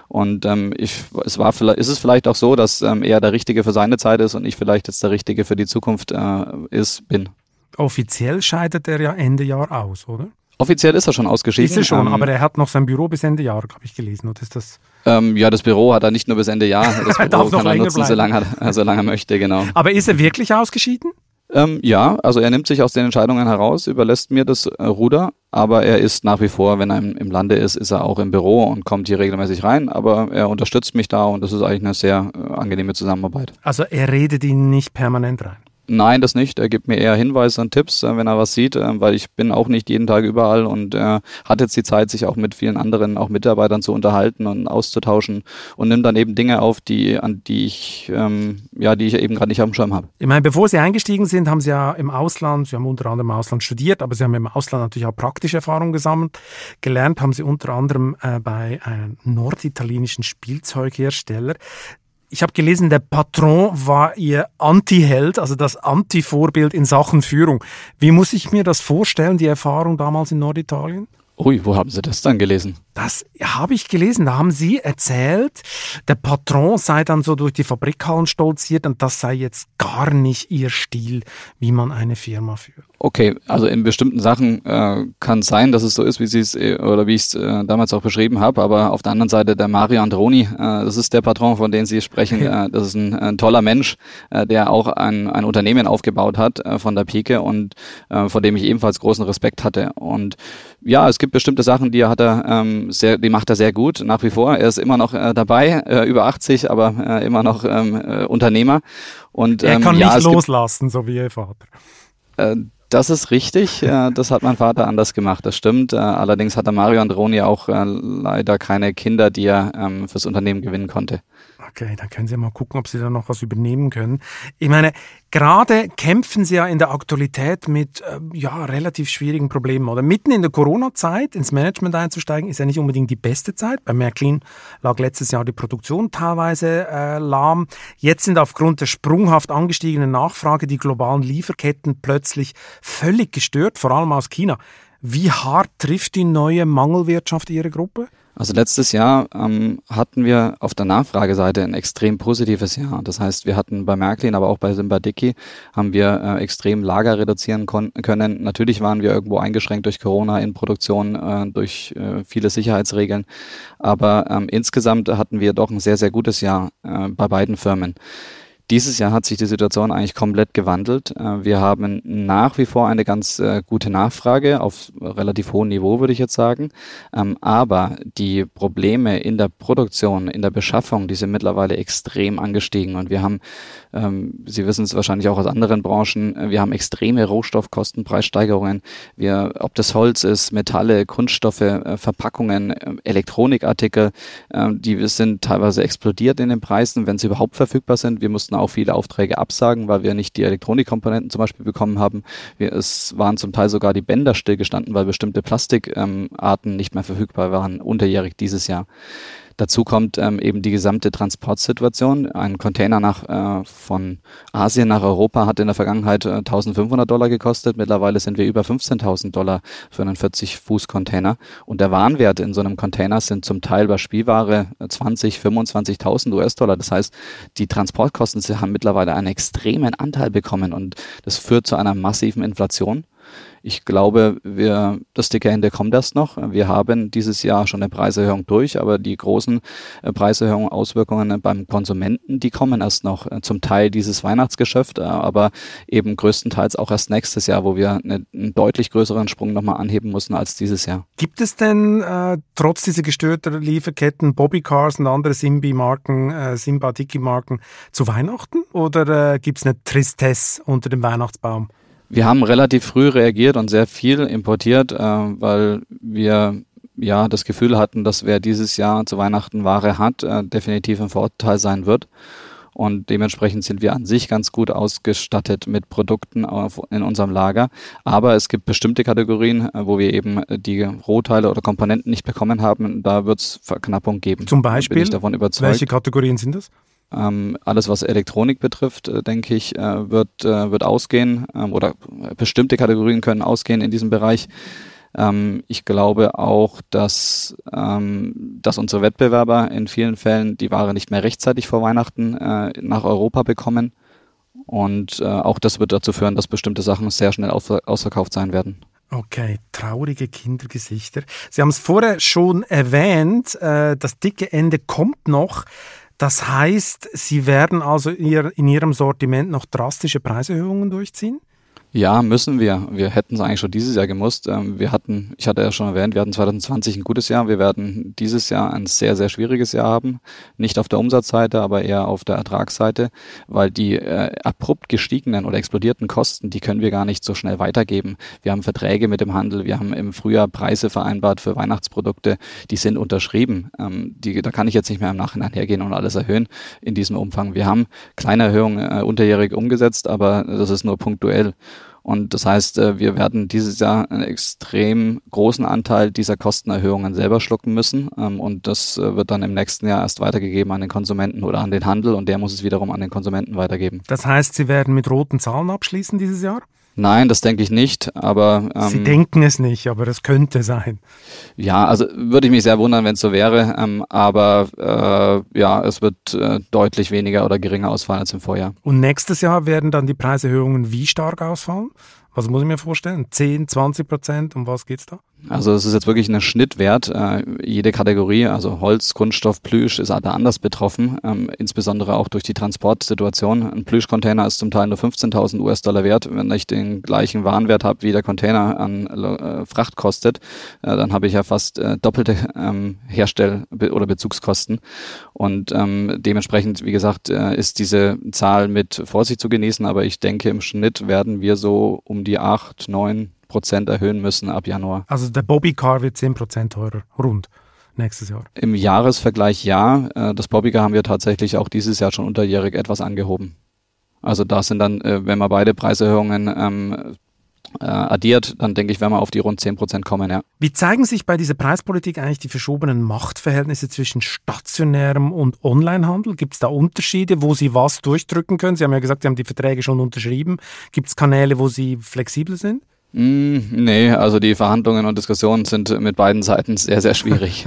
S1: Und ähm, ich, es war vielleicht, ist es vielleicht auch so, dass ähm, er der Richtige für seine Zeit ist und ich vielleicht jetzt der Richtige für die Zukunft äh, ist, bin.
S3: Offiziell scheidet er ja Ende Jahr aus, oder?
S1: Offiziell ist er schon ausgeschieden.
S3: Ist er schon, ähm, aber er hat noch sein Büro bis Ende Jahr, habe ich gelesen. Oder ist das
S1: ähm, ja, das Büro hat er nicht nur bis Ende Jahr. Das Büro kann er nutzen, solange er, solange er möchte, genau.
S3: Aber ist er wirklich ausgeschieden?
S1: Ähm, ja, also er nimmt sich aus den Entscheidungen heraus, überlässt mir das äh, Ruder, aber er ist nach wie vor, wenn er im, im, Lande ist, ist er auch im Büro und kommt hier regelmäßig rein, aber er unterstützt mich da und das ist eigentlich eine sehr äh, angenehme Zusammenarbeit.
S3: Also er redet ihn nicht permanent rein?
S1: Nein, das nicht. Er gibt mir eher Hinweise und Tipps, äh, wenn er was sieht, äh, weil ich bin auch nicht jeden Tag überall und äh, hat jetzt die Zeit, sich auch mit vielen anderen, auch Mitarbeitern zu unterhalten und auszutauschen und nimmt dann eben Dinge auf, die, an die ich, ähm, ja, die ich eben gerade nicht auf dem Schirm habe.
S3: Ich meine, bevor Sie eingestiegen sind, haben Sie ja im Ausland, Sie haben unter anderem im Ausland studiert, aber Sie haben im Ausland natürlich auch praktische Erfahrungen gesammelt. Gelernt haben Sie unter anderem äh, bei einem norditalienischen Spielzeughersteller ich habe gelesen, der Patron war ihr Anti-Held, also das Anti-Vorbild in Sachen Führung. Wie muss ich mir das vorstellen, die Erfahrung damals in Norditalien?
S1: Ui, wo haben Sie das dann gelesen?
S3: Das habe ich gelesen. Da haben Sie erzählt, der Patron sei dann so durch die Fabrikhallen stolziert und das sei jetzt gar nicht Ihr Stil, wie man eine Firma führt.
S1: Okay, also in bestimmten Sachen äh, kann es sein, dass es so ist, wie Sie es äh, oder wie ich es äh, damals auch beschrieben habe. Aber auf der anderen Seite der Mario Androni, äh, das ist der Patron, von dem Sie sprechen. Äh, das ist ein, ein toller Mensch, äh, der auch ein, ein Unternehmen aufgebaut hat äh, von der Pike und äh, vor dem ich ebenfalls großen Respekt hatte. Und ja, es gibt bestimmte Sachen, die hat er ähm, sehr, die macht er sehr gut nach wie vor. Er ist immer noch äh, dabei, äh, über 80, aber äh, immer noch ähm, äh, Unternehmer. Und,
S3: ähm, er kann ja, nicht loslassen, gibt, so wie ihr Vater.
S1: Äh, das ist richtig. Äh, das hat mein Vater anders gemacht. Das stimmt. Äh, allerdings hat der Mario Androni auch äh, leider keine Kinder, die er ähm, fürs Unternehmen gewinnen konnte.
S3: Okay, dann können Sie mal gucken, ob Sie da noch was übernehmen können. Ich meine, gerade kämpfen Sie ja in der Aktualität mit äh, ja, relativ schwierigen Problemen. Oder mitten in der Corona-Zeit ins Management einzusteigen, ist ja nicht unbedingt die beste Zeit. Bei Märklin lag letztes Jahr die Produktion teilweise äh, lahm. Jetzt sind aufgrund der sprunghaft angestiegenen Nachfrage die globalen Lieferketten plötzlich völlig gestört, vor allem aus China. Wie hart trifft die neue Mangelwirtschaft Ihre Gruppe?
S1: Also letztes Jahr ähm, hatten wir auf der Nachfrageseite ein extrem positives Jahr. Das heißt, wir hatten bei Märklin, aber auch bei Simbadiki haben wir äh, extrem Lager reduzieren können. Natürlich waren wir irgendwo eingeschränkt durch Corona in Produktion, äh, durch äh, viele Sicherheitsregeln. Aber ähm, insgesamt hatten wir doch ein sehr, sehr gutes Jahr äh, bei beiden Firmen. Dieses Jahr hat sich die Situation eigentlich komplett gewandelt. Äh, wir haben nach wie vor eine ganz äh, gute Nachfrage auf relativ hohem Niveau, würde ich jetzt sagen. Ähm, aber die Probleme in der Produktion, in der Beschaffung, die sind mittlerweile extrem angestiegen. Und wir haben, ähm, Sie wissen es wahrscheinlich auch aus anderen Branchen, äh, wir haben extreme Rohstoffkostenpreissteigerungen. Wir, ob das Holz ist, Metalle, Kunststoffe, Verpackungen, Elektronikartikel, die sind teilweise explodiert in den Preisen, wenn sie überhaupt verfügbar sind. Wir mussten auch viele Aufträge absagen, weil wir nicht die Elektronikkomponenten zum Beispiel bekommen haben. Wir, es waren zum Teil sogar die Bänder stillgestanden, weil bestimmte Plastikarten ähm, nicht mehr verfügbar waren, unterjährig dieses Jahr. Dazu kommt ähm, eben die gesamte Transportsituation. Ein Container nach, äh, von Asien nach Europa hat in der Vergangenheit äh, 1500 Dollar gekostet. Mittlerweile sind wir über 15.000 Dollar für einen 40-Fuß-Container. Und der Warenwert in so einem Container sind zum Teil bei Spielware 20, 25.000 US-Dollar. Das heißt, die Transportkosten haben mittlerweile einen extremen Anteil bekommen und das führt zu einer massiven Inflation. Ich glaube, wir, das dicke Ende kommt erst noch. Wir haben dieses Jahr schon eine Preiserhöhung durch, aber die großen äh, Preiserhöhungen, Auswirkungen beim Konsumenten, die kommen erst noch. Äh, zum Teil dieses Weihnachtsgeschäft, äh, aber eben größtenteils auch erst nächstes Jahr, wo wir eine, einen deutlich größeren Sprung nochmal anheben müssen als dieses Jahr.
S3: Gibt es denn äh, trotz dieser gestörten Lieferketten Bobby Cars und andere Simbi-Marken, äh, Simba-Dickie-Marken zu Weihnachten? Oder äh, gibt es eine Tristesse unter dem Weihnachtsbaum?
S1: Wir haben relativ früh reagiert und sehr viel importiert, äh, weil wir ja das Gefühl hatten, dass wer dieses Jahr zu Weihnachten Ware hat, äh, definitiv ein Vorteil sein wird. Und dementsprechend sind wir an sich ganz gut ausgestattet mit Produkten auf, in unserem Lager. Aber es gibt bestimmte Kategorien, äh, wo wir eben die Rohteile oder Komponenten nicht bekommen haben. Da wird es Verknappung geben.
S3: Zum Beispiel? Bin ich davon überzeugt. Welche Kategorien sind das?
S1: Ähm, alles, was Elektronik betrifft, äh, denke ich, äh, wird, äh, wird ausgehen ähm, oder bestimmte Kategorien können ausgehen in diesem Bereich. Ähm, ich glaube auch, dass, ähm, dass unsere Wettbewerber in vielen Fällen die Ware nicht mehr rechtzeitig vor Weihnachten äh, nach Europa bekommen. Und äh, auch das wird dazu führen, dass bestimmte Sachen sehr schnell ausverkauft sein werden.
S3: Okay, traurige Kindergesichter. Sie haben es vorher schon erwähnt, äh, das dicke Ende kommt noch. Das heißt, Sie werden also in, Ihrem Sortiment noch drastische Preiserhöhungen durchziehen?
S1: Ja, müssen wir. Wir hätten es eigentlich schon dieses Jahr gemusst. Ähm, wir hatten, ich hatte ja schon erwähnt, wir hatten 2020 ein gutes Jahr. Wir werden dieses Jahr ein sehr, sehr schwieriges Jahr haben. Nicht auf der Umsatzseite, aber eher auf der Ertragsseite, weil die äh, abrupt gestiegenen oder explodierten Kosten, die können wir gar nicht so schnell weitergeben. Wir haben Verträge mit dem Handel, wir haben im Frühjahr Preise vereinbart für Weihnachtsprodukte, die sind unterschrieben. Ähm, die, da kann ich jetzt nicht mehr im Nachhinein hergehen und alles erhöhen in diesem Umfang. Wir haben kleine Erhöhungen äh, unterjährig umgesetzt, aber das ist nur punktuell. Und das heißt, äh, wir werden dieses Jahr einen extrem großen Anteil dieser Kostenerhöhungen selber schlucken müssen. Ähm, und das äh, wird dann im nächsten Jahr erst weitergegeben an den Konsumenten oder an den Handel und der muss es wiederum an den Konsumenten weitergeben.
S3: Das heißt, Sie werden mit roten Zahlen abschließen dieses Jahr?
S1: Nein, das denke ich nicht, aber.
S3: Ähm, Sie denken es nicht, aber das könnte sein.
S1: Ja, also würde ich mich sehr wundern, wenn es so wäre, ähm, aber äh, ja, es wird äh, deutlich weniger oder geringer ausfallen als im Vorjahr.
S3: Und nächstes Jahr werden dann die Preiserhöhungen wie stark ausfallen? Was muss ich mir vorstellen? 10, 20 Prozent? Um was geht's da?
S1: Also es ist jetzt wirklich ein Schnittwert. Äh, jede Kategorie, also Holz, Kunststoff, Plüsch ist da anders betroffen, ähm, insbesondere auch durch die Transportsituation. Ein Plüschcontainer ist zum Teil nur 15.000 US-Dollar wert. Wenn ich den gleichen Warenwert habe, wie der Container an äh, Fracht kostet, äh, dann habe ich ja fast doppelte ähm, Herstell- oder Bezugskosten. Und ähm, dementsprechend, wie gesagt, ist diese Zahl mit Vorsicht zu genießen. Aber ich denke, im Schnitt werden wir so um die acht, neun Prozent erhöhen müssen ab Januar.
S3: Also der Bobbycar wird 10 Prozent teurer, rund nächstes Jahr.
S1: Im Jahresvergleich ja. Äh, das Bobbycar haben wir tatsächlich auch dieses Jahr schon unterjährig etwas angehoben. Also da sind dann, äh, wenn man beide Preiserhöhungen ähm, äh, addiert, dann denke ich, werden wir auf die rund 10 Prozent kommen, ja.
S3: Wie zeigen sich bei dieser Preispolitik eigentlich die verschobenen Machtverhältnisse zwischen stationärem und Onlinehandel? Gibt es da Unterschiede, wo Sie was durchdrücken können? Sie haben ja gesagt, Sie haben die Verträge schon unterschrieben. Gibt es Kanäle, wo Sie flexibel sind?
S1: Mm, nee, also die Verhandlungen und Diskussionen sind mit beiden Seiten sehr, sehr schwierig.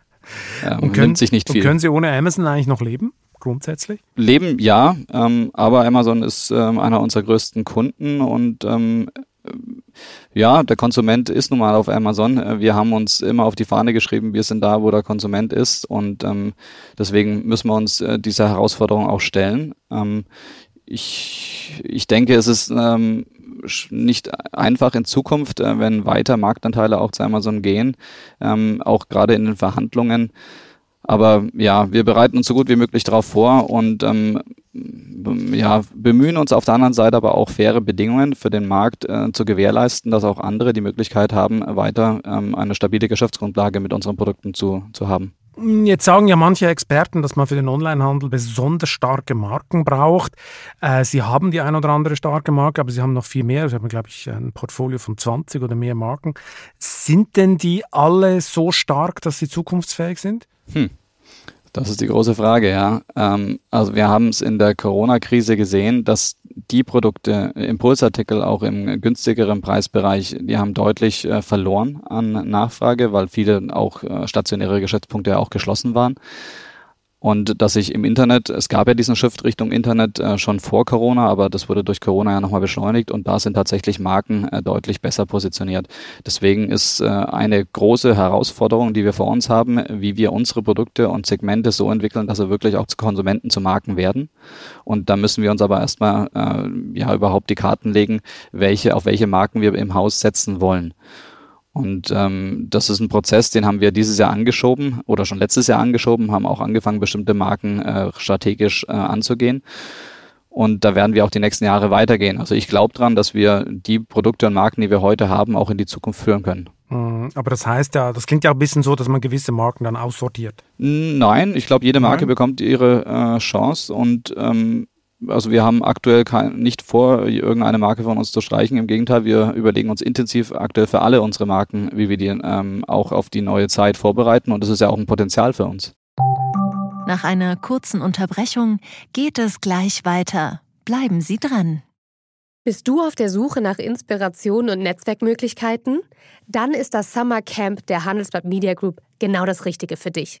S3: ähm, und können, sich nicht viel. Können Sie ohne Amazon eigentlich noch leben? Grundsätzlich?
S1: Leben ja, ähm, aber Amazon ist ähm, einer unserer größten Kunden und ähm, äh, ja, der Konsument ist nun mal auf Amazon. Äh, wir haben uns immer auf die Fahne geschrieben, wir sind da, wo der Konsument ist und ähm, deswegen müssen wir uns äh, dieser Herausforderung auch stellen. Ähm, ich, ich denke, es ist nicht einfach in Zukunft, äh, wenn weiter Marktanteile auch zu Amazon gehen, ähm, auch gerade in den Verhandlungen. Aber ja, wir bereiten uns so gut wie möglich darauf vor und ähm, ja, bemühen uns auf der anderen Seite aber auch faire Bedingungen für den Markt äh, zu gewährleisten, dass auch andere die Möglichkeit haben, weiter ähm, eine stabile Geschäftsgrundlage mit unseren Produkten zu, zu haben.
S3: Jetzt sagen ja manche Experten, dass man für den Onlinehandel besonders starke Marken braucht. Äh, sie haben die ein oder andere starke Marke, aber sie haben noch viel mehr. Sie haben, glaube ich, ein Portfolio von 20 oder mehr Marken. Sind denn die alle so stark, dass sie zukunftsfähig sind?
S1: Hm. Das ist die große Frage, ja. Ähm, also wir haben es in der Corona-Krise gesehen, dass die Produkte, Impulsartikel auch im günstigeren Preisbereich, die haben deutlich äh, verloren an Nachfrage, weil viele auch äh, stationäre Geschäftspunkte auch geschlossen waren und dass ich im Internet, es gab ja diesen Shift Richtung Internet äh, schon vor Corona, aber das wurde durch Corona ja nochmal beschleunigt und da sind tatsächlich Marken äh, deutlich besser positioniert. Deswegen ist äh, eine große Herausforderung, die wir vor uns haben, wie wir unsere Produkte und Segmente so entwickeln, dass sie wirklich auch zu Konsumenten, zu Marken werden. Und da müssen wir uns aber erstmal äh, ja überhaupt die Karten legen, welche, auf welche Marken wir im Haus setzen wollen. Und ähm, das ist ein Prozess, den haben wir dieses Jahr angeschoben oder schon letztes Jahr angeschoben, haben auch angefangen, bestimmte Marken äh, strategisch äh, anzugehen. Und da werden wir auch die nächsten Jahre weitergehen. Also ich glaube dran, dass wir die Produkte und Marken, die wir heute haben, auch in die Zukunft führen können.
S3: Mhm. Aber das heißt ja, das klingt ja ein bisschen so, dass man gewisse Marken dann aussortiert.
S1: Nein, ich glaube, jede Marke Nein. bekommt ihre äh, Chance und ähm, also wir haben aktuell kein, nicht vor, irgendeine Marke von uns zu streichen. Im Gegenteil, wir überlegen uns intensiv aktuell für alle unsere Marken, wie wir die ähm, auch auf die neue Zeit vorbereiten. Und das ist ja auch ein Potenzial für uns.
S2: Nach einer kurzen Unterbrechung geht es gleich weiter. Bleiben Sie dran.
S4: Bist du auf der Suche nach Inspiration und Netzwerkmöglichkeiten? Dann ist das Summer Camp der Handelsblatt Media Group genau das Richtige für dich.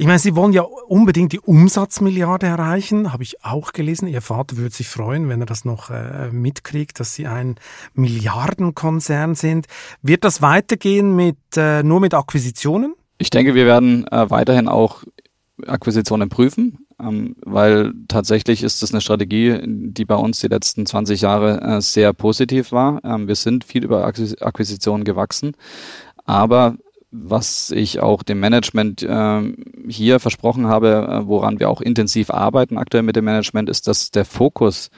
S3: Ich meine, Sie wollen ja unbedingt die Umsatzmilliarde erreichen, habe ich auch gelesen. Ihr Vater würde sich freuen, wenn er das noch äh, mitkriegt, dass Sie ein Milliardenkonzern sind. Wird das weitergehen mit äh, nur mit Akquisitionen?
S1: Ich denke, wir werden äh, weiterhin auch Akquisitionen prüfen, ähm, weil tatsächlich ist es eine Strategie, die bei uns die letzten 20 Jahre äh, sehr positiv war. Ähm, wir sind viel über Akquisitionen gewachsen, aber was ich auch dem Management äh, hier versprochen habe, äh, woran wir auch intensiv arbeiten aktuell mit dem Management, ist, dass der Fokus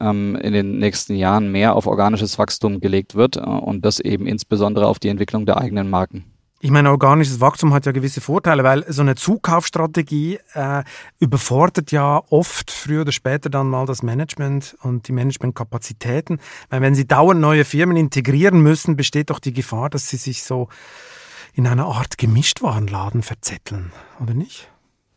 S1: ähm, in den nächsten Jahren mehr auf organisches Wachstum gelegt wird äh, und das eben insbesondere auf die Entwicklung der eigenen Marken.
S3: Ich meine, organisches Wachstum hat ja gewisse Vorteile, weil so eine Zukaufstrategie äh, überfordert ja oft früher oder später dann mal das Management und die Managementkapazitäten. Weil wenn sie dauernd neue Firmen integrieren müssen, besteht doch die Gefahr, dass sie sich so in einer Art Gemischtwarenladen verzetteln, oder nicht?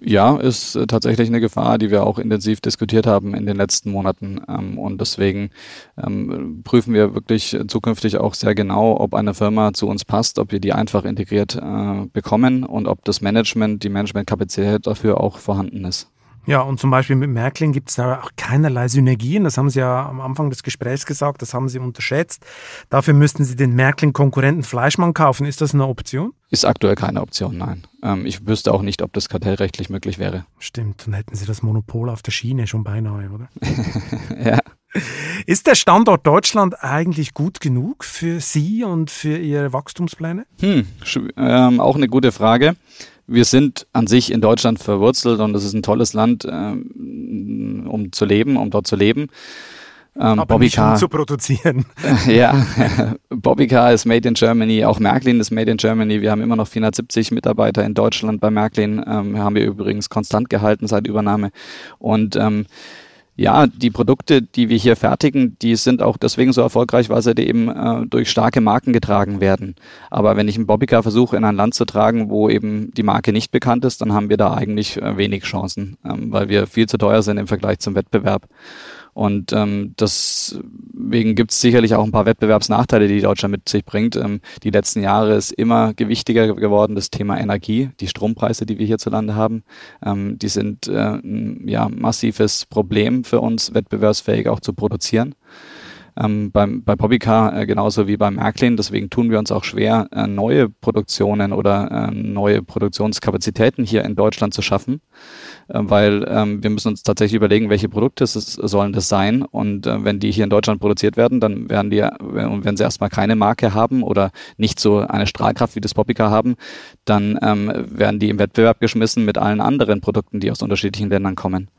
S1: Ja, ist äh, tatsächlich eine Gefahr, die wir auch intensiv diskutiert haben in den letzten Monaten. Ähm, und deswegen ähm, prüfen wir wirklich zukünftig auch sehr genau, ob eine Firma zu uns passt, ob wir die einfach integriert äh, bekommen und ob das Management, die Managementkapazität dafür auch vorhanden ist.
S3: Ja, und zum Beispiel mit Märklin gibt es da auch keinerlei Synergien. Das haben Sie ja am Anfang des Gesprächs gesagt, das haben Sie unterschätzt. Dafür müssten Sie den Märklin-Konkurrenten Fleischmann kaufen. Ist das eine Option?
S1: Ist aktuell keine Option, nein. Ähm, ich wüsste auch nicht, ob das kartellrechtlich möglich wäre.
S3: Stimmt, dann hätten Sie das Monopol auf der Schiene schon beinahe, oder?
S1: ja.
S3: Ist der Standort Deutschland eigentlich gut genug für Sie und für Ihre Wachstumspläne?
S1: Hm, ähm, auch eine gute Frage wir sind an sich in Deutschland verwurzelt und es ist ein tolles Land, ähm, um zu leben, um dort zu leben.
S3: Ähm, Aber Bobby nicht Car, um zu produzieren.
S1: ja, Bobby Car ist made in Germany, auch Märklin ist made in Germany. Wir haben immer noch 470 Mitarbeiter in Deutschland bei Märklin, ähm, haben wir übrigens konstant gehalten seit Übernahme. Und ähm, ja, die Produkte, die wir hier fertigen, die sind auch deswegen so erfolgreich, weil sie eben äh, durch starke Marken getragen werden. Aber wenn ich einen Bobbycar versuche, in ein Land zu tragen, wo eben die Marke nicht bekannt ist, dann haben wir da eigentlich äh, wenig Chancen, ähm, weil wir viel zu teuer sind im Vergleich zum Wettbewerb. Und ähm, deswegen gibt es sicherlich auch ein paar Wettbewerbsnachteile, die Deutschland mit sich bringt. Ähm, die letzten Jahre ist immer gewichtiger geworden das Thema Energie, die Strompreise, die wir hierzulande haben. Ähm, die sind äh, ein ja, massives Problem für uns, wettbewerbsfähig auch zu produzieren ähm, beim, bei Bobbycar äh, genauso wie beim Märklin. Deswegen tun wir uns auch schwer, äh, neue Produktionen oder äh, neue Produktionskapazitäten hier in Deutschland zu schaffen, äh, weil ähm, wir müssen uns tatsächlich überlegen, welche Produkte es, sollen das sein. Und äh, wenn die hier in Deutschland produziert werden, dann werden die, wenn, wenn sie erstmal keine Marke haben oder nicht so eine Strahlkraft wie das Bobbycar haben, dann ähm, werden die im Wettbewerb geschmissen mit allen anderen Produkten, die aus unterschiedlichen Ländern kommen.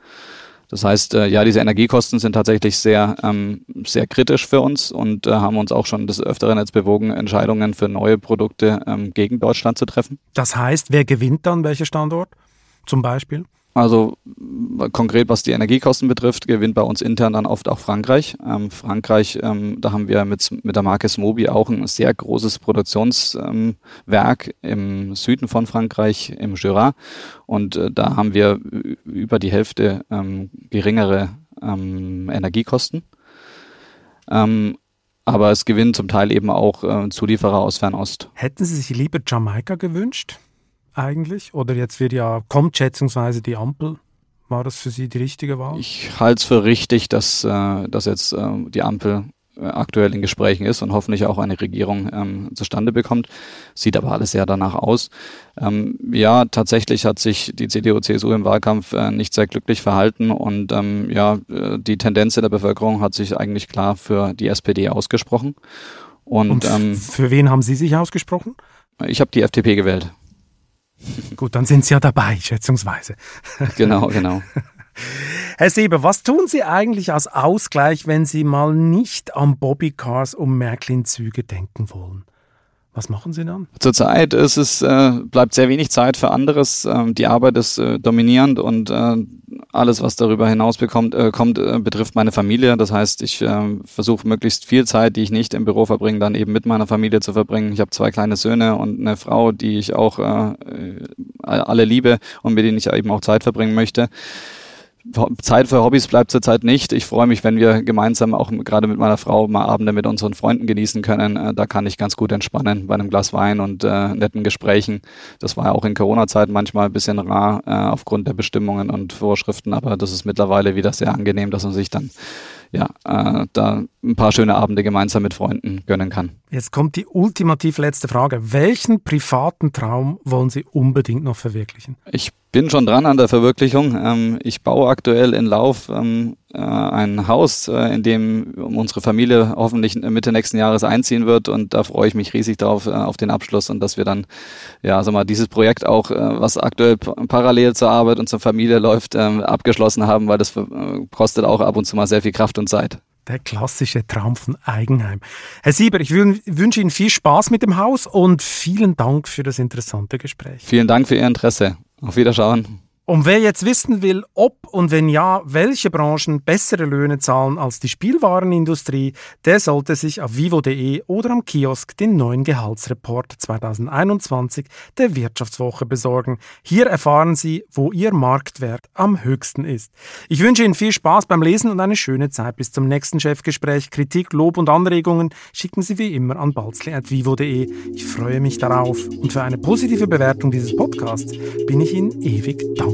S1: Das heißt, äh, ja, diese Energiekosten sind tatsächlich sehr, ähm, sehr kritisch für uns und äh, haben uns auch schon des Öfteren jetzt bewogen, Entscheidungen für neue Produkte ähm, gegen Deutschland zu treffen.
S3: Das heißt, wer gewinnt dann welcher Standort zum Beispiel?
S1: Also konkret, was die Energiekosten betrifft, gewinnt bei uns intern dann oft auch Frankreich. Ähm, Frankreich, ähm, da haben wir mit, mit der Marke Smobi auch ein sehr großes Produktionswerk ähm, im Süden von Frankreich, im Jura. Und äh, da haben wir über die Hälfte ähm, geringere ähm, Energiekosten. Ähm, aber es gewinnen zum Teil eben auch äh, Zulieferer aus Fernost.
S3: Hätten Sie sich lieber Jamaika gewünscht? Eigentlich? Oder jetzt wird ja, kommt schätzungsweise die Ampel. War das für Sie die richtige Wahl?
S1: Ich halte es für richtig, dass, äh, dass jetzt äh, die Ampel äh, aktuell in Gesprächen ist und hoffentlich auch eine Regierung ähm, zustande bekommt. Sieht aber alles sehr danach aus. Ähm, ja, tatsächlich hat sich die CDU-CSU im Wahlkampf äh, nicht sehr glücklich verhalten und ähm, ja, äh, die Tendenz in der Bevölkerung hat sich eigentlich klar für die SPD ausgesprochen.
S3: Und, und ähm, für wen haben Sie sich ausgesprochen?
S1: Ich habe die FDP gewählt.
S3: Gut, dann sind Sie ja dabei, schätzungsweise.
S1: Genau, genau.
S3: Herr Sieber, was tun Sie eigentlich als Ausgleich, wenn Sie mal nicht an Bobbycars und Märklin-Züge denken wollen? Was machen Sie dann?
S1: Zurzeit ist es, äh, bleibt sehr wenig Zeit für anderes. Ähm, die Arbeit ist äh, dominierend und äh, alles, was darüber hinaus bekommt, äh, kommt, äh, betrifft meine Familie. Das heißt, ich äh, versuche möglichst viel Zeit, die ich nicht im Büro verbringe, dann eben mit meiner Familie zu verbringen. Ich habe zwei kleine Söhne und eine Frau, die ich auch äh, alle liebe und mit denen ich eben auch Zeit verbringen möchte Zeit für Hobbys bleibt zurzeit nicht. Ich freue mich, wenn wir gemeinsam auch gerade mit meiner Frau mal Abende mit unseren Freunden genießen können. Äh, da kann ich ganz gut entspannen bei einem Glas Wein und äh, netten Gesprächen. Das war ja auch in Corona-Zeiten manchmal ein bisschen rar äh, aufgrund der Bestimmungen und Vorschriften, aber das ist mittlerweile wieder sehr angenehm, dass man sich dann ja, äh, da ein paar schöne Abende gemeinsam mit Freunden gönnen kann.
S3: Jetzt kommt die ultimativ letzte Frage. Welchen privaten Traum wollen Sie unbedingt noch verwirklichen?
S1: Ich bin schon dran an der Verwirklichung. Ähm, ich baue aktuell in Lauf ähm, äh, ein Haus, äh, in dem unsere Familie hoffentlich Mitte nächsten Jahres einziehen wird und da freue ich mich riesig darauf, äh, auf den Abschluss und dass wir dann, ja, sag mal, dieses Projekt auch, was aktuell parallel zur Arbeit und zur Familie läuft, ähm, abgeschlossen haben, weil das kostet auch ab und zu mal sehr viel Kraft und Zeit.
S3: Der klassische Traum von Eigenheim. Herr Sieber, ich wünsche Ihnen viel Spaß mit dem Haus und vielen Dank für das interessante Gespräch.
S1: Vielen Dank für Ihr Interesse. Auf Wiederschauen.
S3: Und wer jetzt wissen will, ob und wenn ja, welche Branchen bessere Löhne zahlen als die Spielwarenindustrie, der sollte sich auf vivo.de oder am Kiosk den neuen Gehaltsreport 2021 der Wirtschaftswoche besorgen. Hier erfahren Sie, wo Ihr Marktwert am höchsten ist. Ich wünsche Ihnen viel Spaß beim Lesen und eine schöne Zeit bis zum nächsten Chefgespräch. Kritik, Lob und Anregungen schicken Sie wie immer an balzli.vivo.de. Ich freue mich darauf und für eine positive Bewertung dieses Podcasts bin ich Ihnen ewig dankbar